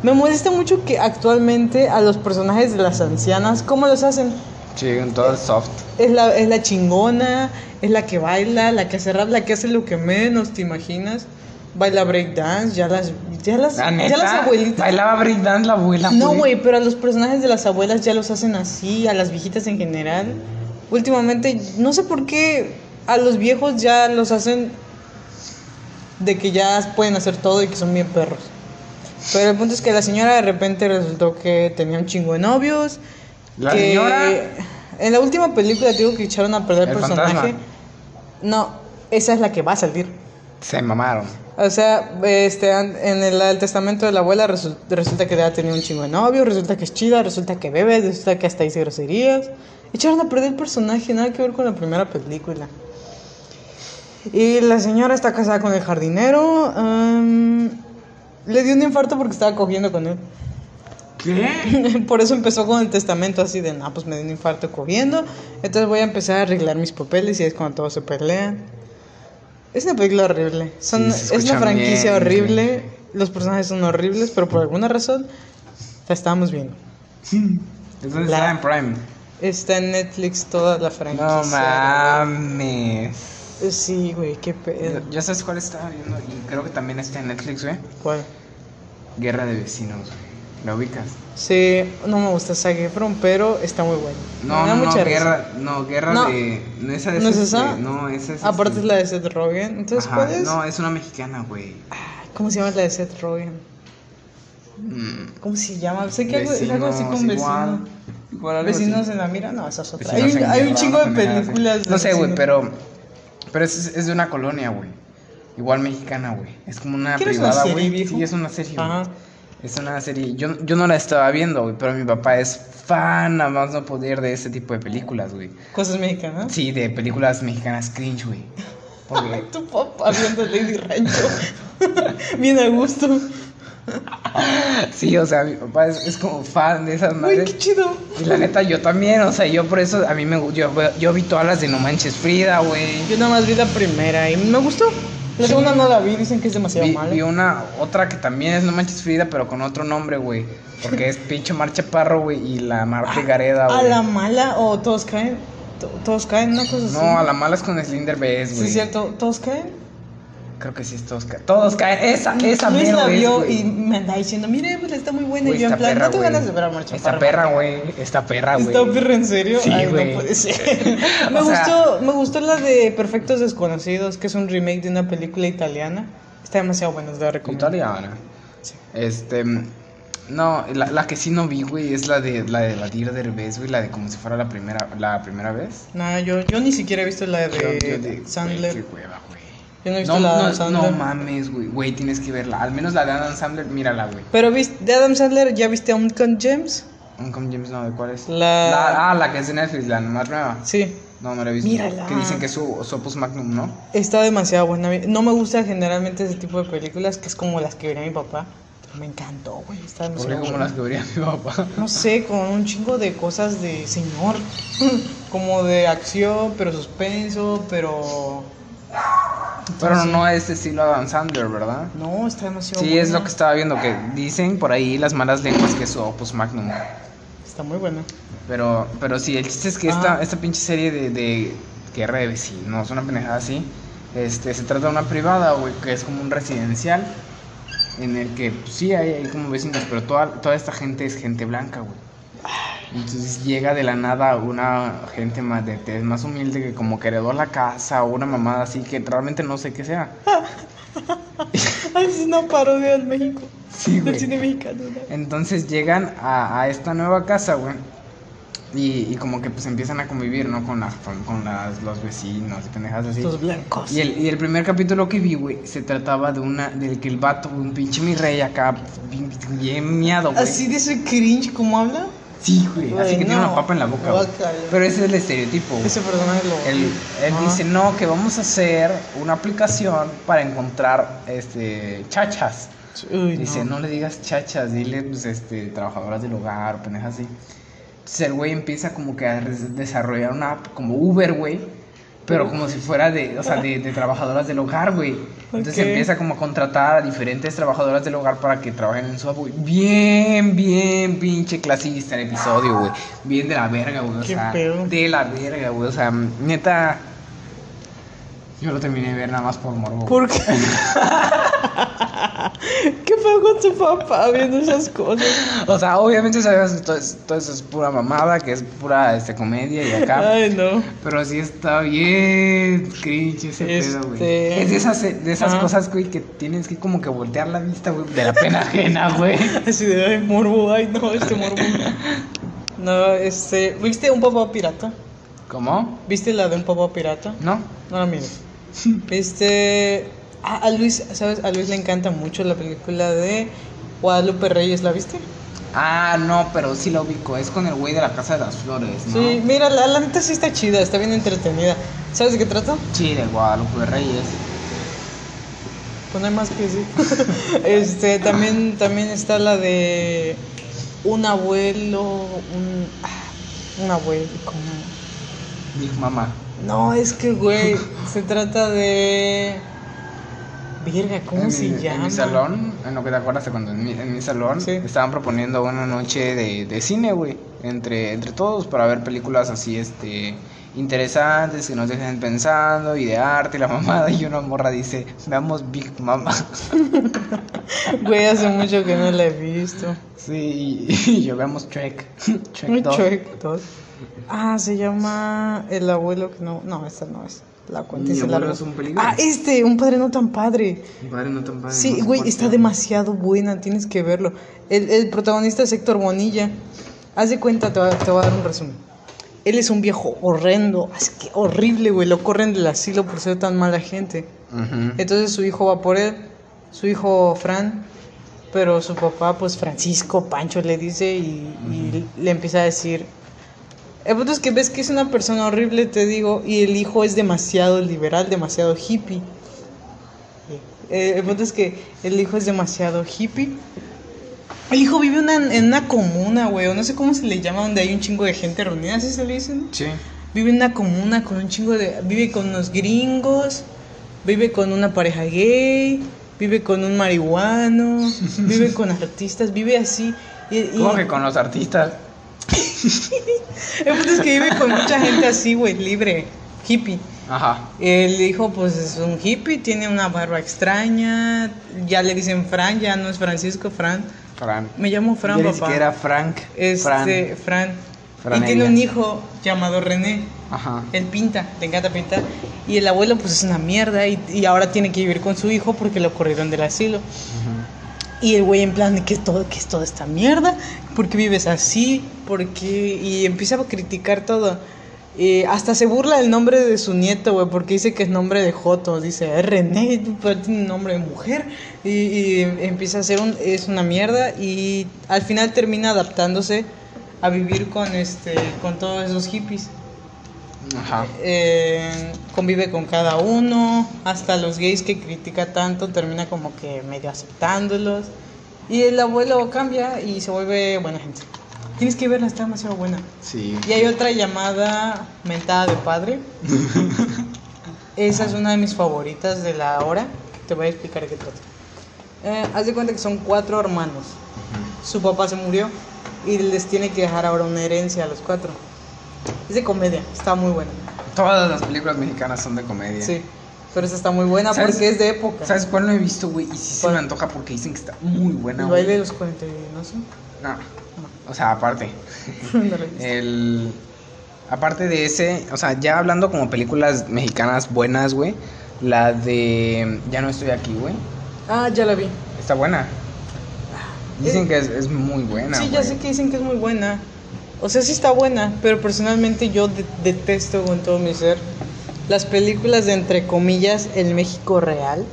Me molesta mucho que actualmente a los personajes de las ancianas, ¿cómo los hacen? Sí, un todo soft. Es la, es la chingona, es la que baila, la que hace rap, la que hace lo que menos te imaginas. Baila breakdance, ya las, ya las, La ya las abuelitas. bailaba breakdance la abuela, No, güey, pero a los personajes de las abuelas ya los hacen así, a las viejitas en general. Últimamente, no sé por qué a los viejos ya los hacen de que ya pueden hacer todo y que son bien perros. Pero el punto es que la señora de repente resultó que tenía un chingo de novios. ¿La que señora? En la última película digo que echaron a perder el, ¿El personaje. fantasma? No, esa es la que va a salir. Se mamaron. O sea, este, en el, el testamento de la abuela resu- resulta que ya tenía un chingo de novios, resulta que es chida, resulta que bebe, resulta que hasta dice groserías. Echaron a perder el personaje, nada que ver con la primera película. Y la señora está casada con el jardinero. am, le dio un infarto porque estaba cogiendo con él. ¿Qué? Por eso empezó con el testamento así de, no, pues me dio un infarto cogiendo. Entonces voy a empezar a arreglar mis papeles y es cuando todos se pelean. Es una película horrible. Son, Sí, es una franquicia bien, horrible. Los personajes son horribles, pero por alguna razón la estábamos viendo. ¿Es donde La- está en Prime? Está en Netflix toda la franquicia. No mames. Eh, Sí, güey, qué pedo. ¿Ya sabes cuál estaba viendo? Y creo que también está en Netflix, güey. ¿Cuál? Guerra de Vecinos, güey. ¿La ubicas? Sí, no me gusta Zac Efron, pero está muy bueno. No, no, no, guerra, no, guerra No. de... No, esa es ¿No es esa? No, esa es... Aparte este- es la de Seth Rogen. Entonces, Ajá, ¿cuál es? No, es una mexicana, güey. ¿Cómo se llama la de Seth Rogen? Mm, ¿Cómo se llama? Sé que algo, es algo así con Vecinos, vecino. igual. Algo así. Vecinos en la mira, no, esa es otra. Vecinos Hay, un- hay chingo de películas. de No sé, güey, vecinos. pero... Pero es, es de una colonia, güey. Igual mexicana, güey. Es como una ¿Qué no es una privada, güey. Sí, es una serie. Ajá. Es una serie. Yo, yo no la estaba viendo, güey, pero mi papá es fan, nada más no poder de ese tipo de películas, güey. Cosas mexicanas. Sí, de películas mexicanas cringe, güey. Porque Tu papá viendo Lady Rancho. Bien a gusto. sí, o sea, mi papá es, es como fan de esas madres. qué chido. Y la neta, yo también, o sea, yo por eso, a mí me yo, yo vi todas las de No Manches Frida, güey. Yo nada más vi la primera y me gustó. La Sí. segunda no la vi, dicen que es demasiado Vi, mala. vi una, otra que también es No Manches Frida, pero con otro nombre, güey. Porque es pinche Mar Chaparro, güey, y la Marta Gareda, ¿A güey. la mala o todos caen? To- Todos caen, una cosa así. No, a la mala es con Slinder Bess, Sí, güey. es cierto, todos caen. Creo que sí es todos caen. Todos caen. Esa, esa Luis la es, vio y me andaba diciendo, mire, pues está muy buena. Y yo en esta plan, perra, no güey. ganas de ver a Marcha Esta perra, güey. Esta perra, güey. ¿Está perra en serio? Sí, güey. no puede ser. me, sea- gustó, me gustó la de Perfectos Desconocidos, que es un remake de una película italiana. Está demasiado buena, os la recomiendo. Italiana. Sí. Este. No, la, la que sí no vi, güey, es la de la de la Dir Derbez, güey, la de como si fuera la primera, la primera vez. No, yo, yo ni siquiera he visto la de Yo- yo de- Sandler. güey, qué hueva, güey. Yo no he visto No, la de no, Sandler. no mames, güey. Güey, tienes que verla. Al menos la de Adam Sandler, mírala, güey. Pero ¿viste, de Adam Sandler, ¿ya viste Uncut Gems? Uncle James, no, ¿de cuál es? La- ah, la que es de Netflix, la más nueva. Sí. No, no la he visto. Mírala. Que dicen que es su, su opus magnum, ¿no? Está demasiado buena. No me gusta generalmente ese tipo de películas, que es como las que vería mi papá. Pero me encantó, güey. Está demasiado como buena. las que vería mi papá. No sé, con un chingo de cosas de señor. como de acción, pero suspenso, pero... Pero no es estilo Adam Sandler, ¿verdad? No, está demasiado Sí, es lo que estaba viendo, que dicen por ahí las malas lenguas que es su opus magnum. Está muy buena. Pero, pero sí, el chiste es que Ah. esta, esta pinche serie de, de guerra de vecinos, una pendejada así, este, se trata de una privada, güey, que es como un residencial, en el que pues, sí hay, hay como vecinos, pero toda, toda esta gente es gente blanca, güey. Entonces llega de la nada una gente más, de, tez más humilde que como que heredó la casa o una mamada así que realmente no sé qué sea. Es una parodia del México. Sí, Del güey. cine mexicano. ¿no? Entonces llegan a, a esta nueva casa, güey. Y, y como que pues empiezan a convivir, ¿no? Con, las con, las, los vecinos y pendejadas así. Los blancos. Y el, y el primer capítulo que vi, güey, se trataba de una, del que el vato, un pinche mi rey acá, bien, bien miado, güey. Así de ese cringe como habla. Sí, güey, así que tiene una papa en la boca, güey. Pero ese es el estereotipo, güey. Ese personaje lo. Él, él dice, no, que vamos a hacer una aplicación para encontrar, este, chachas. Uy, Dice, no. le digas chachas, dile, pues, este, trabajadoras del hogar pendejas así. Entonces el güey empieza como que a desarrollar una app como Uber, güey. Pero como si fuera de, o sea, de, de trabajadoras del hogar, güey. Entonces empieza como a contratar a diferentes trabajadoras del hogar para que trabajen en su güey. Bien, bien pinche clasista el episodio, güey. Bien de la verga, güey. O Qué sea, pedo. de la verga, güey. O sea, neta... Yo lo terminé de ver nada más por morbo. güey. ¿Por qué? ¿Qué fue con tu papá viendo esas cosas? O sea, obviamente sabes que todo, todo eso es pura mamada, que es pura este, comedia y acá. Ay, no. Pero sí está bien cringe ese pedo, güey. Este- Es de esas, de esas cosas, güey, que tienes que como que voltear la vista, güey, de la pena ajena, güey. Así de, ay, morbo, ay, no, este morbo. No, este, ¿viste un papá pirata? ¿Cómo? ¿Viste la de un papá pirata? ¿No? No la mires. ¿Viste? Ah, a Luis, ¿sabes? A Luis le encanta mucho la película de Guadalupe Reyes, ¿la viste? Ah, no, pero sí lo ubico. Es con el güey de la Casa de las Flores, ¿no? Sí, mira, la, la neta sí está chida, está bien entretenida. ¿Sabes de qué trata? Sí, de Guadalupe Reyes. Pues no hay más que decir. este, también, también está la de un abuelo, un, ah, un abuelo, como... Big Mama. No, es que, güey, se trata de... Verga, ¿cómo en se mi, llama? En mi salón, en lo que te acuerdas de cuando en mi, en mi salón Sí. estaban proponiendo una noche de, de cine, güey, entre, entre todos para ver películas así, este, interesantes que nos dejen pensando y de arte la mamada y una morra dice, veamos Big Mama. Güey, hace mucho que no la he visto. Sí, y, yo veamos Trek. Trek Un 2. Shrek 2. Ah, se llama El abuelo que no. No, esta no es. La cuenta largo. es un peligro. Ah, este, un padre no tan padre. Mi padre no tan padre, Sí, güey, está demasiado buena, tienes que verlo. El, el protagonista es Héctor Bonilla. Haz de cuenta, te voy, a- te voy a dar un resumen. Él es un viejo horrendo, es que horrible, güey. Lo corren del asilo por ser tan mala gente. Ujú. Entonces su hijo va por él, su hijo Fran, pero su papá, pues Francisco, Pancho le dice y, y le empieza a decir. El punto es que ves que es una persona horrible, te digo, y el hijo es demasiado liberal, demasiado hippie. Eh, el punto es que el hijo es demasiado hippie. El hijo vive una- en una comuna, güey, o no sé cómo se le llama, donde hay un chingo de gente reunida, ¿así se le dice? no? Sí. Vive en una comuna con un chingo de... Vive con unos gringos, vive con una pareja gay, vive con un marihuano, vive con artistas, vive así. Y, y- ¿Cómo que con los artistas? El punto es que vive con mucha gente así, güey, libre, hippie. Ajá. El hijo, pues, es un hippie, tiene una barba extraña, ya le dicen Fran, ya no es Francisco, Fran. Fran. Me llamo Fran, Ya papá. siquiera Frank. Este, Fran. Franelia. Y tiene un hijo llamado René. Ajá. Él pinta, le encanta pintar. Y el abuelo pues es una mierda y, y ahora tiene que vivir con su hijo porque lo corrieron del asilo. Ujú. Y el güey en plan, ¿qué es todo, qué es toda esta mierda? ¿Por qué vives así? ¿Por qué? Y empieza a criticar todo. Y hasta se burla del nombre de su nieto, güey, porque dice que es nombre de Joto. Dice, René, pero tiene un nombre de mujer. Y, y empieza a ser un, es una mierda. Y al final termina adaptándose a vivir con, este, con todos esos hippies. Ajá. Eh, convive con cada uno, hasta los gays que critica tanto termina como que medio aceptándolos. Y el abuelo cambia y se vuelve buena gente. Tienes que verla, está demasiado buena. Sí. Y hay otra llamada Mentada de Padre. Esa es una de mis favoritas de la hora. Te voy a explicar qué trata. Eh, haz de cuenta que son cuatro hermanos. Su papá se murió y les tiene que dejar ahora una herencia a los cuatro. Es de comedia, está muy buena. Todas las películas mexicanas son de comedia. Sí, pero esa está muy buena ¿Sabes? porque es de época. ¿Sabes cuál no he visto, güey? Y sí se ¿Cuál? me antoja porque dicen que está muy buena, El baile de los 40, y no sé. No. O sea, aparte. El. Aparte de ese, o sea, ya hablando como películas mexicanas buenas, güey. La de. Ya no estoy aquí, güey. Ah, ya la vi. Está buena. Dicen que es, es muy buena. sí, ya sé que dicen que es muy buena. O sea, sí está buena, pero personalmente yo de- detesto con todo mi ser las películas de entre comillas el México real,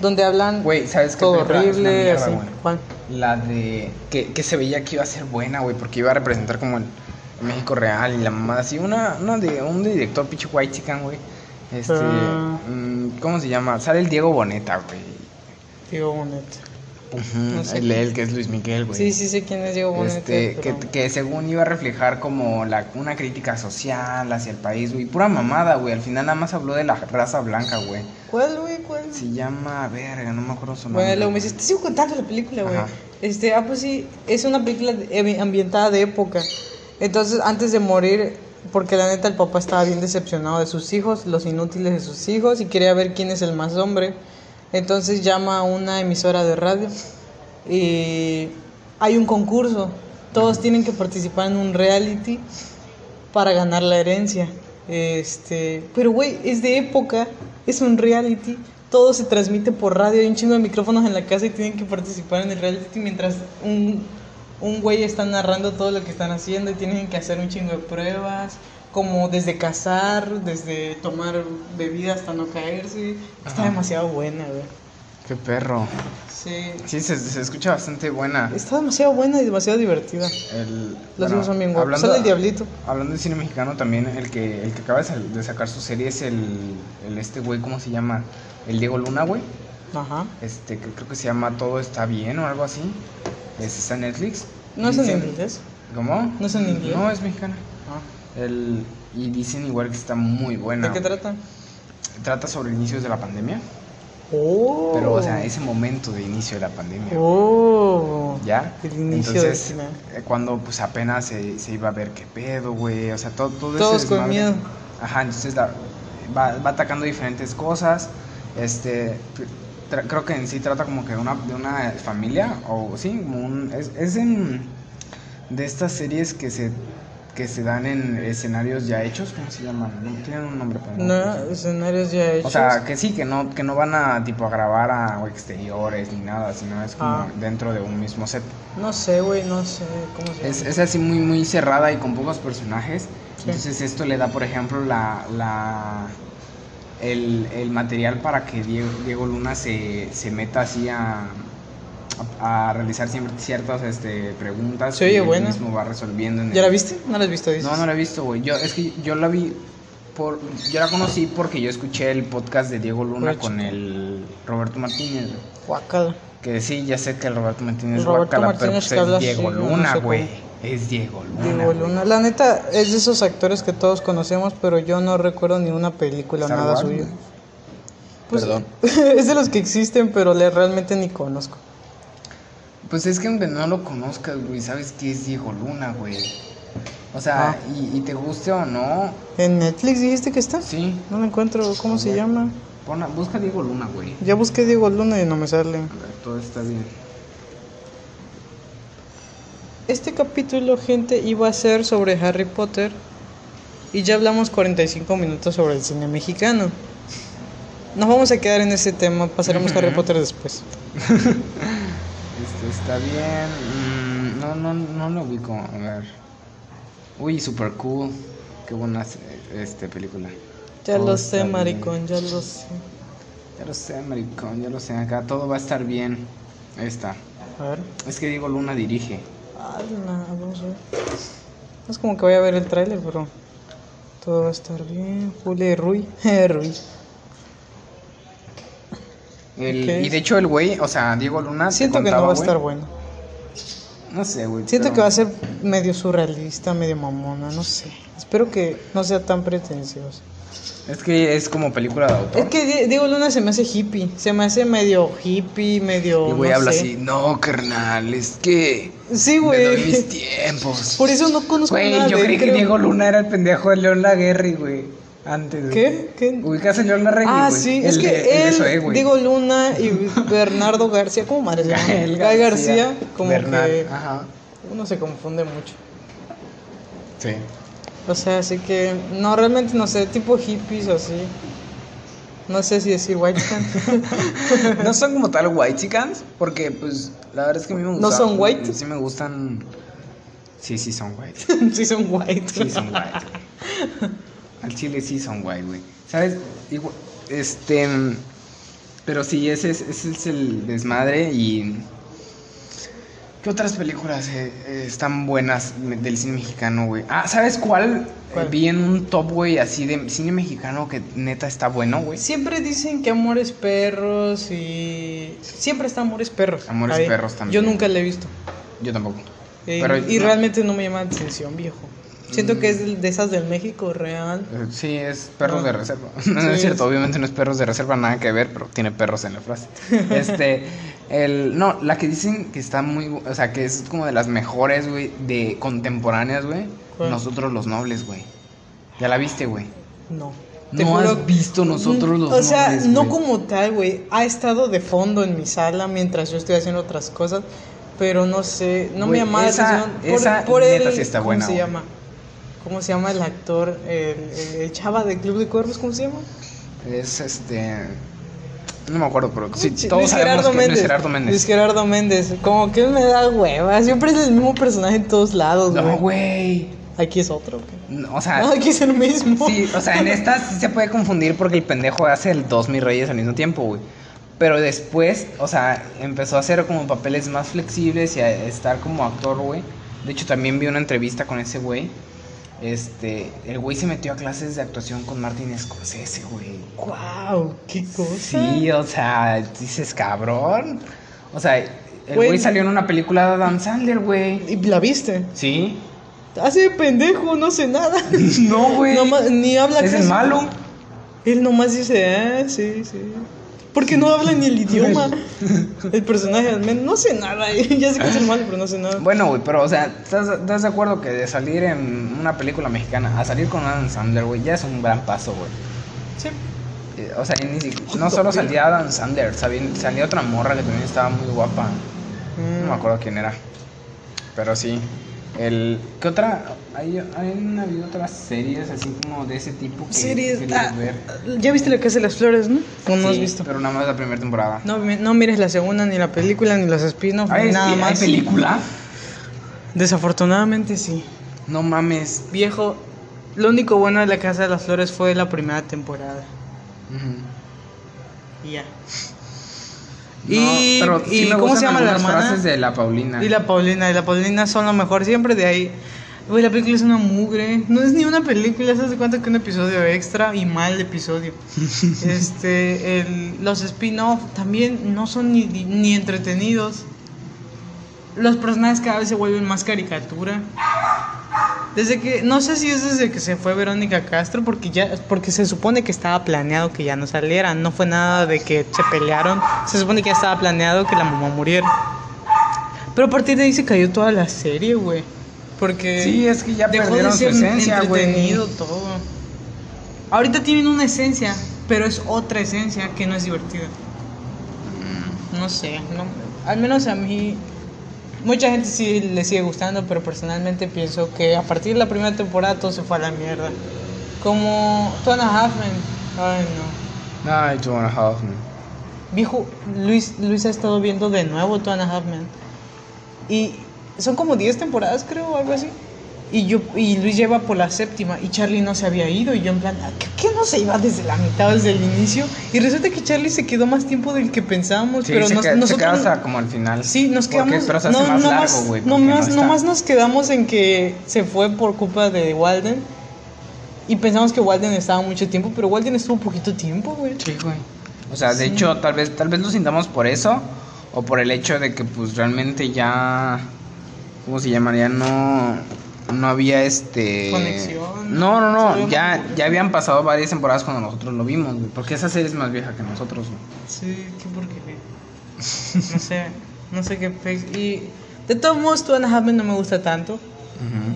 Donde hablan Güey, ¿sabes todo horrible, mierda, así. ¿Cuál? La de. Que, que se veía que iba a ser buena, güey, porque iba a representar como el, México real y la mamada así. Una, una de un director, pinche white chican, güey. Este. Mm, ¿Cómo se llama? Sale el Diego Boneta, güey. Diego Bonet. Ujú, No sé. el, el que es Luis Miguel, güey. Sí, sí sé quién es Diego Bonet. Este, que, que según iba a reflejar como la, una crítica social hacia el país, güey. Pura mamada, güey. Al final nada más habló de la raza blanca, güey. ¿Cuál, güey? Se llama, verga, no me acuerdo su nombre. Bueno, luego me dices, te sigo contando la película, güey. Este, ah, pues sí, es una película ambi- ambientada de época. Entonces, antes de morir, porque la neta el papá estaba bien decepcionado de sus hijos, los inútiles de sus hijos, y quería ver quién es el más hombre. Entonces llama a una emisora de radio y hay un concurso. Todos tienen que participar en un reality para ganar la herencia. Este, pero güey, es de época, es un reality, todo se transmite por radio, hay un chingo de micrófonos en la casa y tienen que participar en el reality mientras un, un güey está narrando todo lo que están haciendo y tienen que hacer un chingo de pruebas, como desde cazar, desde tomar bebida hasta no caerse. Está Ajá. demasiado buena, güey. Qué perro. Sí. Sí, se, se escucha bastante buena. Está demasiado buena y demasiado divertida. El, Los bueno, son bien guapos. hablando- Sale el diablito. Hablando de cine mexicano también, el que, el que acaba de sacar su serie es el, el este güey, ¿cómo se llama? El Diego Luna, güey. Ajá. Este, que creo que se llama Todo está bien o algo así. Es, está en Netflix. ¿No es en inglés? ¿Cómo? ¿No es en inglés? No, es mexicana. Ah. El, y dicen igual que está muy buena. ¿De qué trata? Trata sobre inicios de la pandemia. Oh. Pero, o sea, ese momento de inicio de la pandemia. Oh. ¿Ya? El inicio Entonces, eh, cuando pues apenas se, se iba a ver qué pedo, güey. O sea, todo, todo Todos ese con miedo. Ajá, entonces la- va, va atacando diferentes cosas. Este, creo que en sí trata como que de una, de una familia, o sí, un, es, es en, de estas series que se, que se dan en escenarios ya hechos, ¿cómo se llaman? No, tienen un nombre, pero no escenarios ya hechos. O sea, que sí, que no, que no van a tipo a grabar a exteriores ni nada, sino es como Ah. dentro de un mismo set. No sé, güey, no sé cómo se llama. Es, es así muy, muy cerrada y con pocos personajes. Sí. Entonces esto le da, por ejemplo, la, la, el, el material para que Diego, Diego Luna se, se meta así a, a, a realizar siempre ciertas este, preguntas. Se oye que él buena. mismo va resolviendo. en ¿Ya el- la viste? ¿No la has visto? Dices? No, no la he visto, güey. Yo, es que yo la vi por... Yo la conocí porque yo escuché el podcast de Diego Luna con el Roberto Martínez, güey. Guácala. Que sí, ya sé que el Roberto Martínez es guacala, pero pues es Diego Luna, güey. Es Diego Luna. Diego. Luna. La neta, es de esos actores que todos conocemos, pero yo no recuerdo ni una película, Star nada Wars, suyo. Pues, Perdón. es de los que existen, pero le realmente ni conozco. Pues es que aunque no lo conozcas, güey, sabes que es Diego Luna, güey. O sea, Ah. y, y te guste o no, ¿En Netflix dijiste que está? sí. No lo encuentro. ¿Cómo se llama? Pon a- busca Diego Luna, güey. Ya busqué Diego Luna y no me sale. A ver, todo está bien. Este capítulo, gente, iba a ser sobre Harry Potter. Y ya hablamos 45 minutos sobre el cine mexicano. Nos vamos a quedar en ese tema. Pasaremos a Harry. Potter después. Este está bien. Mm, no, no, no lo ubico. A ver. Uy, super cool. Qué buena este, película. Ya Todo lo está sé, bien. maricón, ya lo sé. Ya lo sé, maricón, ya lo sé. Acá todo va a estar bien. Ahí está. A ver. Es que Diego Luna dirige. Ala, vamos a ver. No es como que voy a ver el tráiler, pero todo va a estar bien. Julia Rui. Rui. El- Ok. Y de hecho el güey, o sea, Diego Luna... Siento que no va a güey. estar bueno. No sé, güey. Siento pero- que va a ser medio surrealista, medio mamona, no sé. Espero que no sea tan pretencioso. Es que es como película de autor. Es que Di- Diego Luna se me hace hippie. Se me hace medio hippie, medio. el güey no habla sé. así, no, carnal, es que... Sí, doy mis güey. tiempos. Por eso no conozco Güey, nada yo de él, creí que creo. Diego Luna era el pendejo de León Laguerri, güey. Antes. güey. ¿Qué? ¿Qué? Ubicas a León Laguerri, Ah, güey? sí, El es de- que el de él, Zoé, güey. Diego Luna y Bernardo García, ¿cómo madre se llama? Gael Guy García, como Bernal, que Ajá. uno se confunde mucho. Sí. O sea, así que, no, realmente no sé, tipo hippies o así. No sé si decir white no son como tal white chicans, porque pues la verdad es que a mí me ¿No gustan. son white? Sí me gustan. Sí, sí son white. sí son white. Sí son white. Al chile sí son white, güey. ¿Sabes? Este. Pero sí, ese es, ese es el desmadre y. ¿Qué otras películas eh, eh, están buenas del cine mexicano, güey? Ah, ¿sabes cuál? ¿Cuál? Eh, vi en un top, güey, así de cine mexicano que neta está bueno, güey. Siempre dicen que Amores Perros y... Siempre está Amores Perros. Amores ahí. Perros también. Yo nunca la he visto. Yo tampoco. Eh, Pero y no. realmente no me llama la atención, viejo. Siento Mm. que es de de esas del México real. Sí, es perros de reserva. No, Sí, es cierto, es- obviamente no es perros de reserva, nada que ver, pero tiene perros en la frase. Este, el, no, la que dicen que está muy, o sea, que es como de las mejores, güey, de contemporáneas, güey. Nosotros los nobles, güey. Ya la viste, güey. No. Te No juro- has visto nosotros los O sea, nobles, no como tal, güey. Ha estado de fondo en mi sala mientras yo estoy haciendo otras cosas. Pero no sé, no me llama la esa- atención. Por, esa por neta el- sí está ¿Cómo se llama? ¿Cómo se llama el actor? El, el- el chava de Club de Cuervos, ¿cómo se llama? Es este. No me acuerdo, pero sí, todos sabemos que es Luis Gerardo Luis Méndez. Gerardo Méndez. Como que me da hueva. Siempre es el mismo personaje en todos lados, No, güey. güey. Aquí es otro. ¿qué? No, O sea, No, aquí es el mismo. Sí, o sea, en esta sí se puede confundir porque el pendejo hace el dos mis reyes al mismo tiempo, güey. Pero después, o sea, empezó a hacer como papeles más flexibles y a estar como actor, güey. De hecho, también vi una entrevista con ese güey. Este, el güey se metió a clases de actuación con Martin Scorsese, güey. Wow, qué cosa. Sí, o sea, dices, cabrón. O sea, el Güey. güey salió en una película de Adam Sandler, güey. ¿Y la viste? Sí. Hace de pendejo, no sé nada. No, güey. Ni habla Es el malo. Él nomás dice, ah, sí, sí. Porque no habla ni el idioma. El personaje, al menos, no sé nada. Ya sé que es el malo, pero no sé nada. Bueno, güey, pero, o sea, ¿estás, estás de acuerdo que de salir en una película mexicana a salir con Adam Sandler, güey, ya es un gran paso, güey? Sí. Eh, O sea, ni no solo salía Adam Sandler, salía, salía otra morra que también estaba muy guapa. No me acuerdo quién era. Pero sí. El, ¿Qué otra? Hay, hay habido otras series así como de ese tipo que Series. ah, ver. ya viste la Casa de las Flores, ¿no? ¿O no has Sí, visto? Pero nada más la primera temporada. No, no mires la segunda, ni la película, ni los spin-offs, ¿Hay, ni nada hay más. película? Desafortunadamente sí. No mames. Viejo, lo único bueno de la Casa de las Flores fue la primera temporada. Y ya. No, y pero sí y me ¿cómo se llama la hermana? frases de la Paulina. Y la Paulina, y la Paulina son lo mejor siempre de ahí. Güey, la película es una mugre. No es ni una película, se hace cuenta que un episodio extra y mal episodio. este, el- los spin-off también no son ni, ni entretenidos. Los personajes cada vez se vuelven más caricatura. Desde que, no sé si es desde que se fue Verónica Castro, porque ya, porque se supone que estaba planeado que ya no salieran. No fue nada de que se pelearon. Se supone que ya estaba planeado que la mamá muriera. Pero a partir de ahí se cayó toda la serie, güey. Porque Sí, es que ya dejó perdieron de su ser esencia, güey. entretenido todo. Ahorita tienen una esencia, pero es otra esencia que no es divertida. No sé, no, al menos a mí mucha gente sí le sigue gustando, pero personalmente pienso que a partir de la primera temporada todo se fue a la mierda. Como Two and a Half Men. Ay, no. Ay, two and a half, man. Viejo, Luis, Luis ha estado viendo de nuevo Two and a Half Men. Y son como 10 temporadas, creo, o algo así. Y yo y Luis lleva por la séptima y Charlie no se había ido. Y yo en plan, "¿A ¿qué, qué no se iba desde la mitad, desde el inicio? Y resulta que Charlie se quedó más tiempo del que pensábamos. Sí, pero se, nos- queda, nosotros... hasta como al final. Sí, nos Porque- quedamos. Hace no, más nomás- largo, güey. porque nomás, no está. nomás nos quedamos en que se fue por culpa de Walden. Y pensamos que Walden estaba mucho tiempo, pero Walden estuvo poquito tiempo, güey. Sí, güey. O sea, de Sí. hecho, tal vez, tal vez lo sintamos por eso. O por el hecho de que, pues, realmente ya. ¿Cómo se llama? Ya no. No había este. Conexión. No, no, no. Ya, ya habían pasado varias temporadas cuando nosotros lo vimos, güey. Porque esa serie es más vieja que nosotros, güey. Sí, qué porquería. No sé, no sé qué Y de todos modos, Two and a Half Men no me gusta tanto.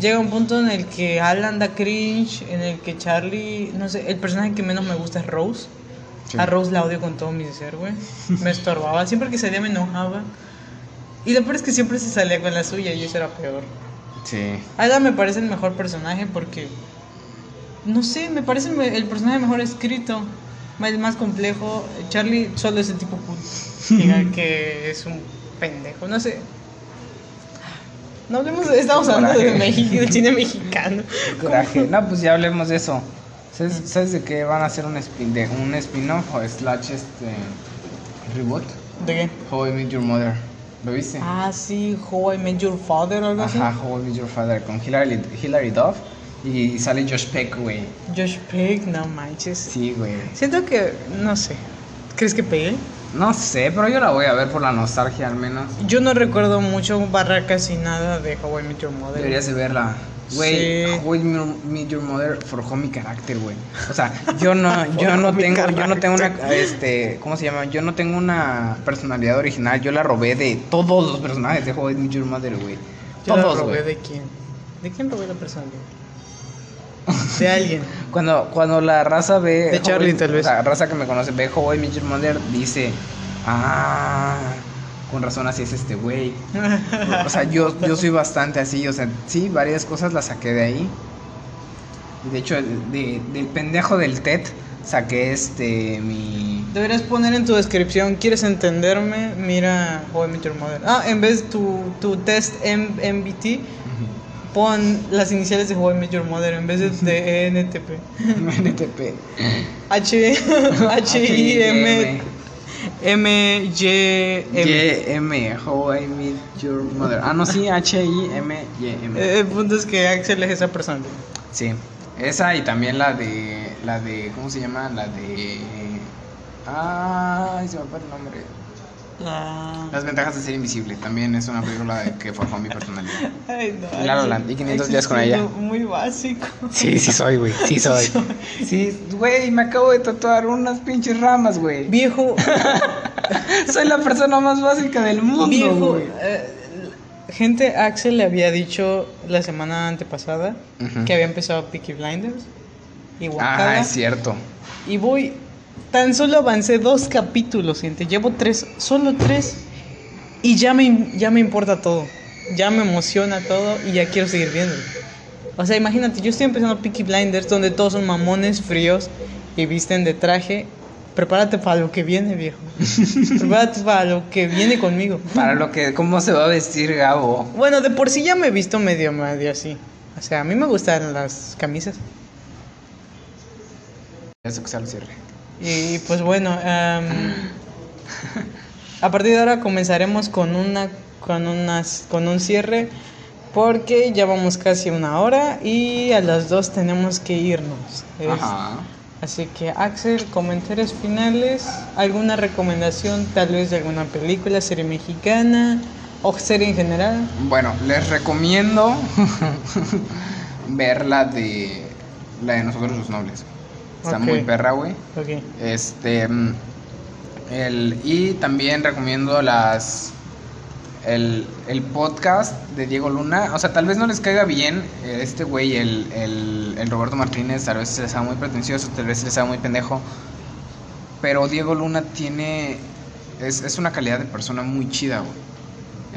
Llega un punto en el que Alan da cringe, en el que Charlie, no sé, el personaje que menos me gusta es Rose. Sí. A Rose la odio con todo mi ser, güey. Me estorbaba, siempre que salía me enojaba. Y lo peor es que siempre se salía con la suya y eso era peor. Sí. Me parece el mejor personaje porque, no sé, me parece el personaje mejor escrito, el más complejo. Charlie solo es el tipo cool, diga que es un pendejo, no sé. No hablemos de, estamos hablando de. México, del cine mexicano. Coraje. No, pues ya hablemos de eso. ¿Sabes, sabes de qué van a hacer un spin de un spin-off o slash este reboot? ¿De qué? How I Met Your Mother. ¿Lo viste? Ah, sí, How I Met Your Father o algo así. Ajá, How I Met Your Father con Hilary, Hilary Duff y sale Josh Peck, güey. Josh Peck, no manches. Sí, güey. Siento que, no sé. ¿Crees que pegue? No sé, pero yo la voy a ver por la nostalgia al menos. Yo no recuerdo mucho, barra casi nada de How I Met Your Mother. Deberías de verla. Güey. How I Met Your Mother forjó mi carácter, güey. O sea, yo no, yo no tengo, yo no tengo una, este, ¿cómo se llama? Yo no tengo una personalidad original. Yo la robé de todos los personajes de How I Met Your Mother, güey. ¿Yo la Todos, robé de quién? ¿De quién robé la personalidad? De alguien. Cuando, cuando la raza ve. De Charlie, How tal vez. La raza que me conoce ve How I Met Your Mother dice. Ah, con razón así es este güey. O sea, yo, yo soy bastante así. O sea, sí, varias cosas las saqué de ahí. Y de hecho, de- del pendejo del TED saqué este. Mi. Deberías poner en tu descripción, ¿quieres entenderme? Mira I Met Your Mother. Ah, en vez tu, tu test M MBT, pon las iniciales de I Met Your Mother en vez de, de ENTP. NTP. H, H, I, M, M, Y, M. Y-M. How I Met Your Mother. Ah, no, sí, H-I-M-Y-M. Eh, El punto es que Axel es esa persona. Sí, esa y también la de, la de, ¿cómo se llama? La de, ay, se me fue el nombre. Ah. Las ventajas de ser invisible. También es una película que forjó mi personalidad. Ay, no. La La Axel- Land, y 500 Axel días con ella. Muy básico. Sí, sí soy, güey. Sí soy. Sí, güey, me acabo de tatuar unas pinches ramas, güey. Viejo, Soy la persona más básica del mundo, viejo. eh, gente, Axel le había dicho la semana antepasada que había empezado Peaky Blinders. Y Ah, es cierto. Y voy. Tan solo avancé dos capítulos, gente. Llevo tres, solo tres. Y ya me, ya me importa todo. Ya me emociona todo y ya quiero seguir viendo. O sea, imagínate, yo estoy empezando Peaky Blinders donde todos son mamones fríos y visten de traje. Prepárate para lo que viene, viejo. Prepárate para lo que viene conmigo. Para lo que, ¿cómo se va a vestir Gabo? Bueno, de por sí ya me he visto medio, medio así. O sea, a mí me gustan las camisas. Eso que sea el cierre. Y pues bueno, em, a partir de ahora comenzaremos con una con unas con un cierre porque ya vamos casi una hora y a las dos tenemos que irnos. Es- Ajá. Así que Axel, comentarios finales, alguna recomendación tal vez de alguna película, serie mexicana o serie en general. Bueno, les recomiendo ver la de la de nosotros los nobles. Está muy perra, güey. Ok. Este mm, el y también recomiendo las el, el podcast de Diego Luna. O sea, tal vez no les caiga bien eh, este güey, el, el, el Roberto Martínez, tal vez se les haga muy pretencioso, tal vez se les haga muy pendejo. Pero Diego Luna tiene. Es, es una calidad de persona muy chida, güey.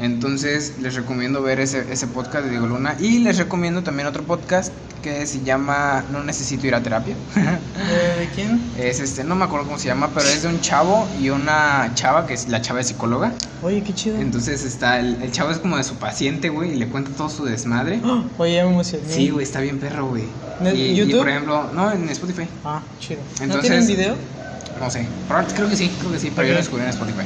Entonces les recomiendo ver ese, ese podcast de Diego Luna. Y les recomiendo también otro podcast que se llama No necesito ir a terapia. ¿De, quién? es este, no me acuerdo cómo se llama, pero es de un chavo y una chava, que es la chava es psicóloga. Oye, qué chido. Entonces está, el, el chavo es como de su paciente, güey, y le cuenta todo su desmadre. ¡Oh! Oye, ya me emocioné. Sí, güey, está bien perro, güey. ¿En Y, y, YouTube? por ejemplo, no, en Spotify. Ah, chido. ¿No Entonces- tienen video? No sé, creo que sí, creo que sí, pero yo lo descubrí en Spotify.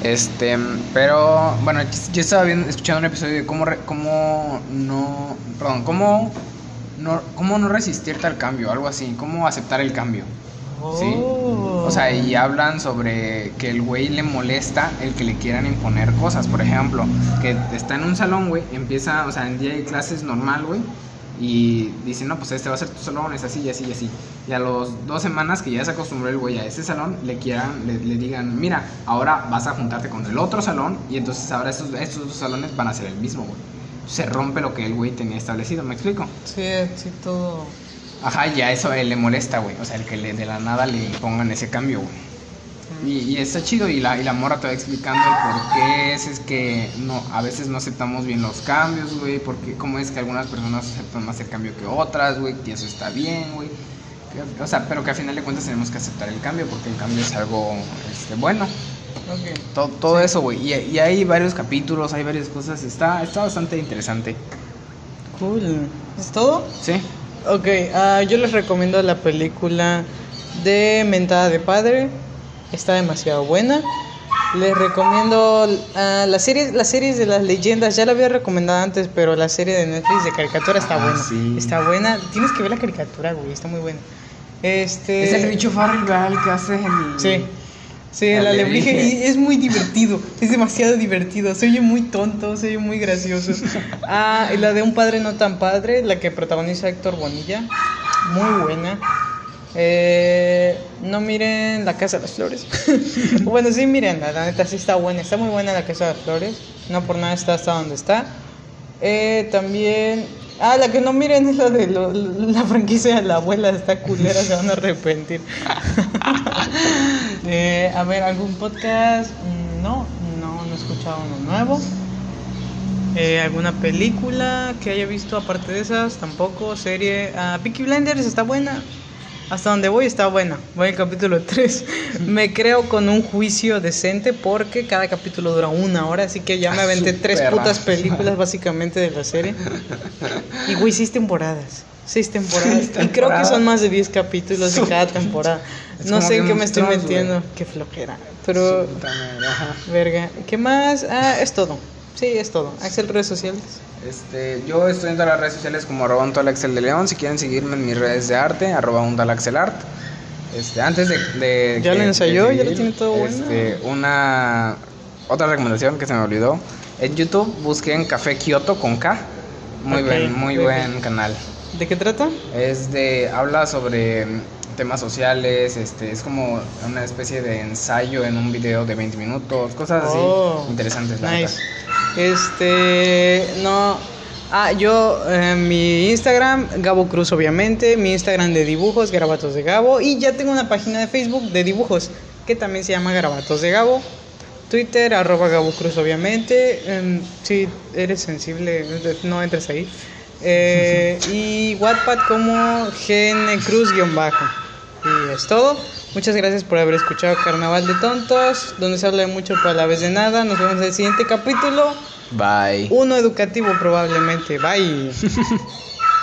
Este, pero bueno, yo estaba viendo, escuchando un episodio de cómo, re- cómo no, perdón, cómo no, cómo no resistirte al cambio, algo así, cómo aceptar el cambio. Sí. Oh. O sea, y hablan sobre que el güey le molesta el que le quieran imponer cosas. Por ejemplo, que está en un salón, güey, empieza, o sea, en día de clases normal, güey, y dice, no, pues este va a ser tu salón, es así y así y así. Y a los dos semanas que ya se acostumbró el güey a ese salón, le quieran, le, le digan, mira, ahora vas a juntarte con el otro salón, y entonces ahora estos, estos dos salones van a ser el mismo, güey. Se rompe lo que el güey tenía establecido, ¿me explico? Sí, sí, todo. Ajá, y a eso a él le molesta, güey. O sea, el que le, de la nada le impongan ese cambio, güey. Y, y está chido y la, y la mora te va explicando el por qué es, es que no, a veces no aceptamos bien los cambios, güey, porque cómo es que algunas personas aceptan más el cambio que otras, güey, y eso está bien, güey. Que- O sea, pero que al final de cuentas tenemos que aceptar el cambio porque el cambio es algo este, bueno. Ok. Todo, todo eso, güey. Y, y hay varios capítulos, hay varias cosas. Está, está bastante interesante. Cool. ¿Es todo? ¿Sí? Ok, ah, yo les recomiendo la película de Mentada de Padre. Está demasiado buena. Les recomiendo ah, las series, las series de las leyendas. Ya la había recomendado antes, pero la serie de Netflix de caricatura está Ah, buena. sí. Está buena. Tienes que ver la caricatura, güey. Está muy buena. Este. Es el bicho Farrell, ¿verdad? El que hace el... Sí. Sí, el El y es muy divertido, es demasiado divertido, se oye muy tonto, se oye muy gracioso. Ah, y la de un padre no tan padre, la que protagoniza Héctor Bonilla, muy buena. Eh, no miren La Casa de las Flores. bueno, sí, miren, la neta sí está buena, está muy buena La Casa de las Flores, no por nada está hasta donde está. Eh, también, ah, la que no miren es la de la franquicia de la abuela, está culera, se van a arrepentir. Eh, a ver, ¿algún podcast? Mm, No, no, no he escuchado uno nuevo. Eh, ¿Alguna película que haya visto aparte de esas? Tampoco. Serie. Ah, Peaky Blinders está buena. Hasta donde voy está buena. Voy al capítulo 3. Me creo con un juicio decente porque cada capítulo dura una hora. Así que ya me Ah, aventé tres putas películas básicamente de la serie. Y güey, seis temporadas. Seis temporadas. Seis Y creo que son más de 10 capítulos Su cada temporada. Es No sé en qué me estoy metiendo. Qué flojera. Pero, verga. ¿Qué más? Ah, es todo. Sí, es todo. Axel, redes sociales. Este, yo estoy en todas las redes sociales como arroba un tal Axel de León. Si quieren seguirme en mis redes de arte, arroba un tal Axel Art. Este, antes de, de Ya lo ensayó, ya lo tiene todo bueno. este, Una otra recomendación que se me olvidó. En YouTube busquen Café Kioto con K. Muy Ok, buen, muy buen canal. ¿De qué trata? Es de, habla sobre temas sociales, este, es como una especie de ensayo en un video de 20 minutos, cosas así Oh, interesantes. la Nice. Este, no. Ah, yo, eh, mi Instagram, Gabo Cruz, obviamente. Mi Instagram de dibujos, Garabatos de Gabo. Y ya tengo una página de Facebook de dibujos que también se llama Garabatos de Gabo. Twitter, arroba Gabo Cruz, obviamente. Em, si eres sensible, no entres ahí. Eh, y Wattpad como GN Cruz-bajo. Y es todo. Muchas gracias por haber escuchado Carnaval de Tontos, donde se habla de mucho para la vez de nada. Nos vemos en el siguiente capítulo. Bye. Uno educativo probablemente. Bye.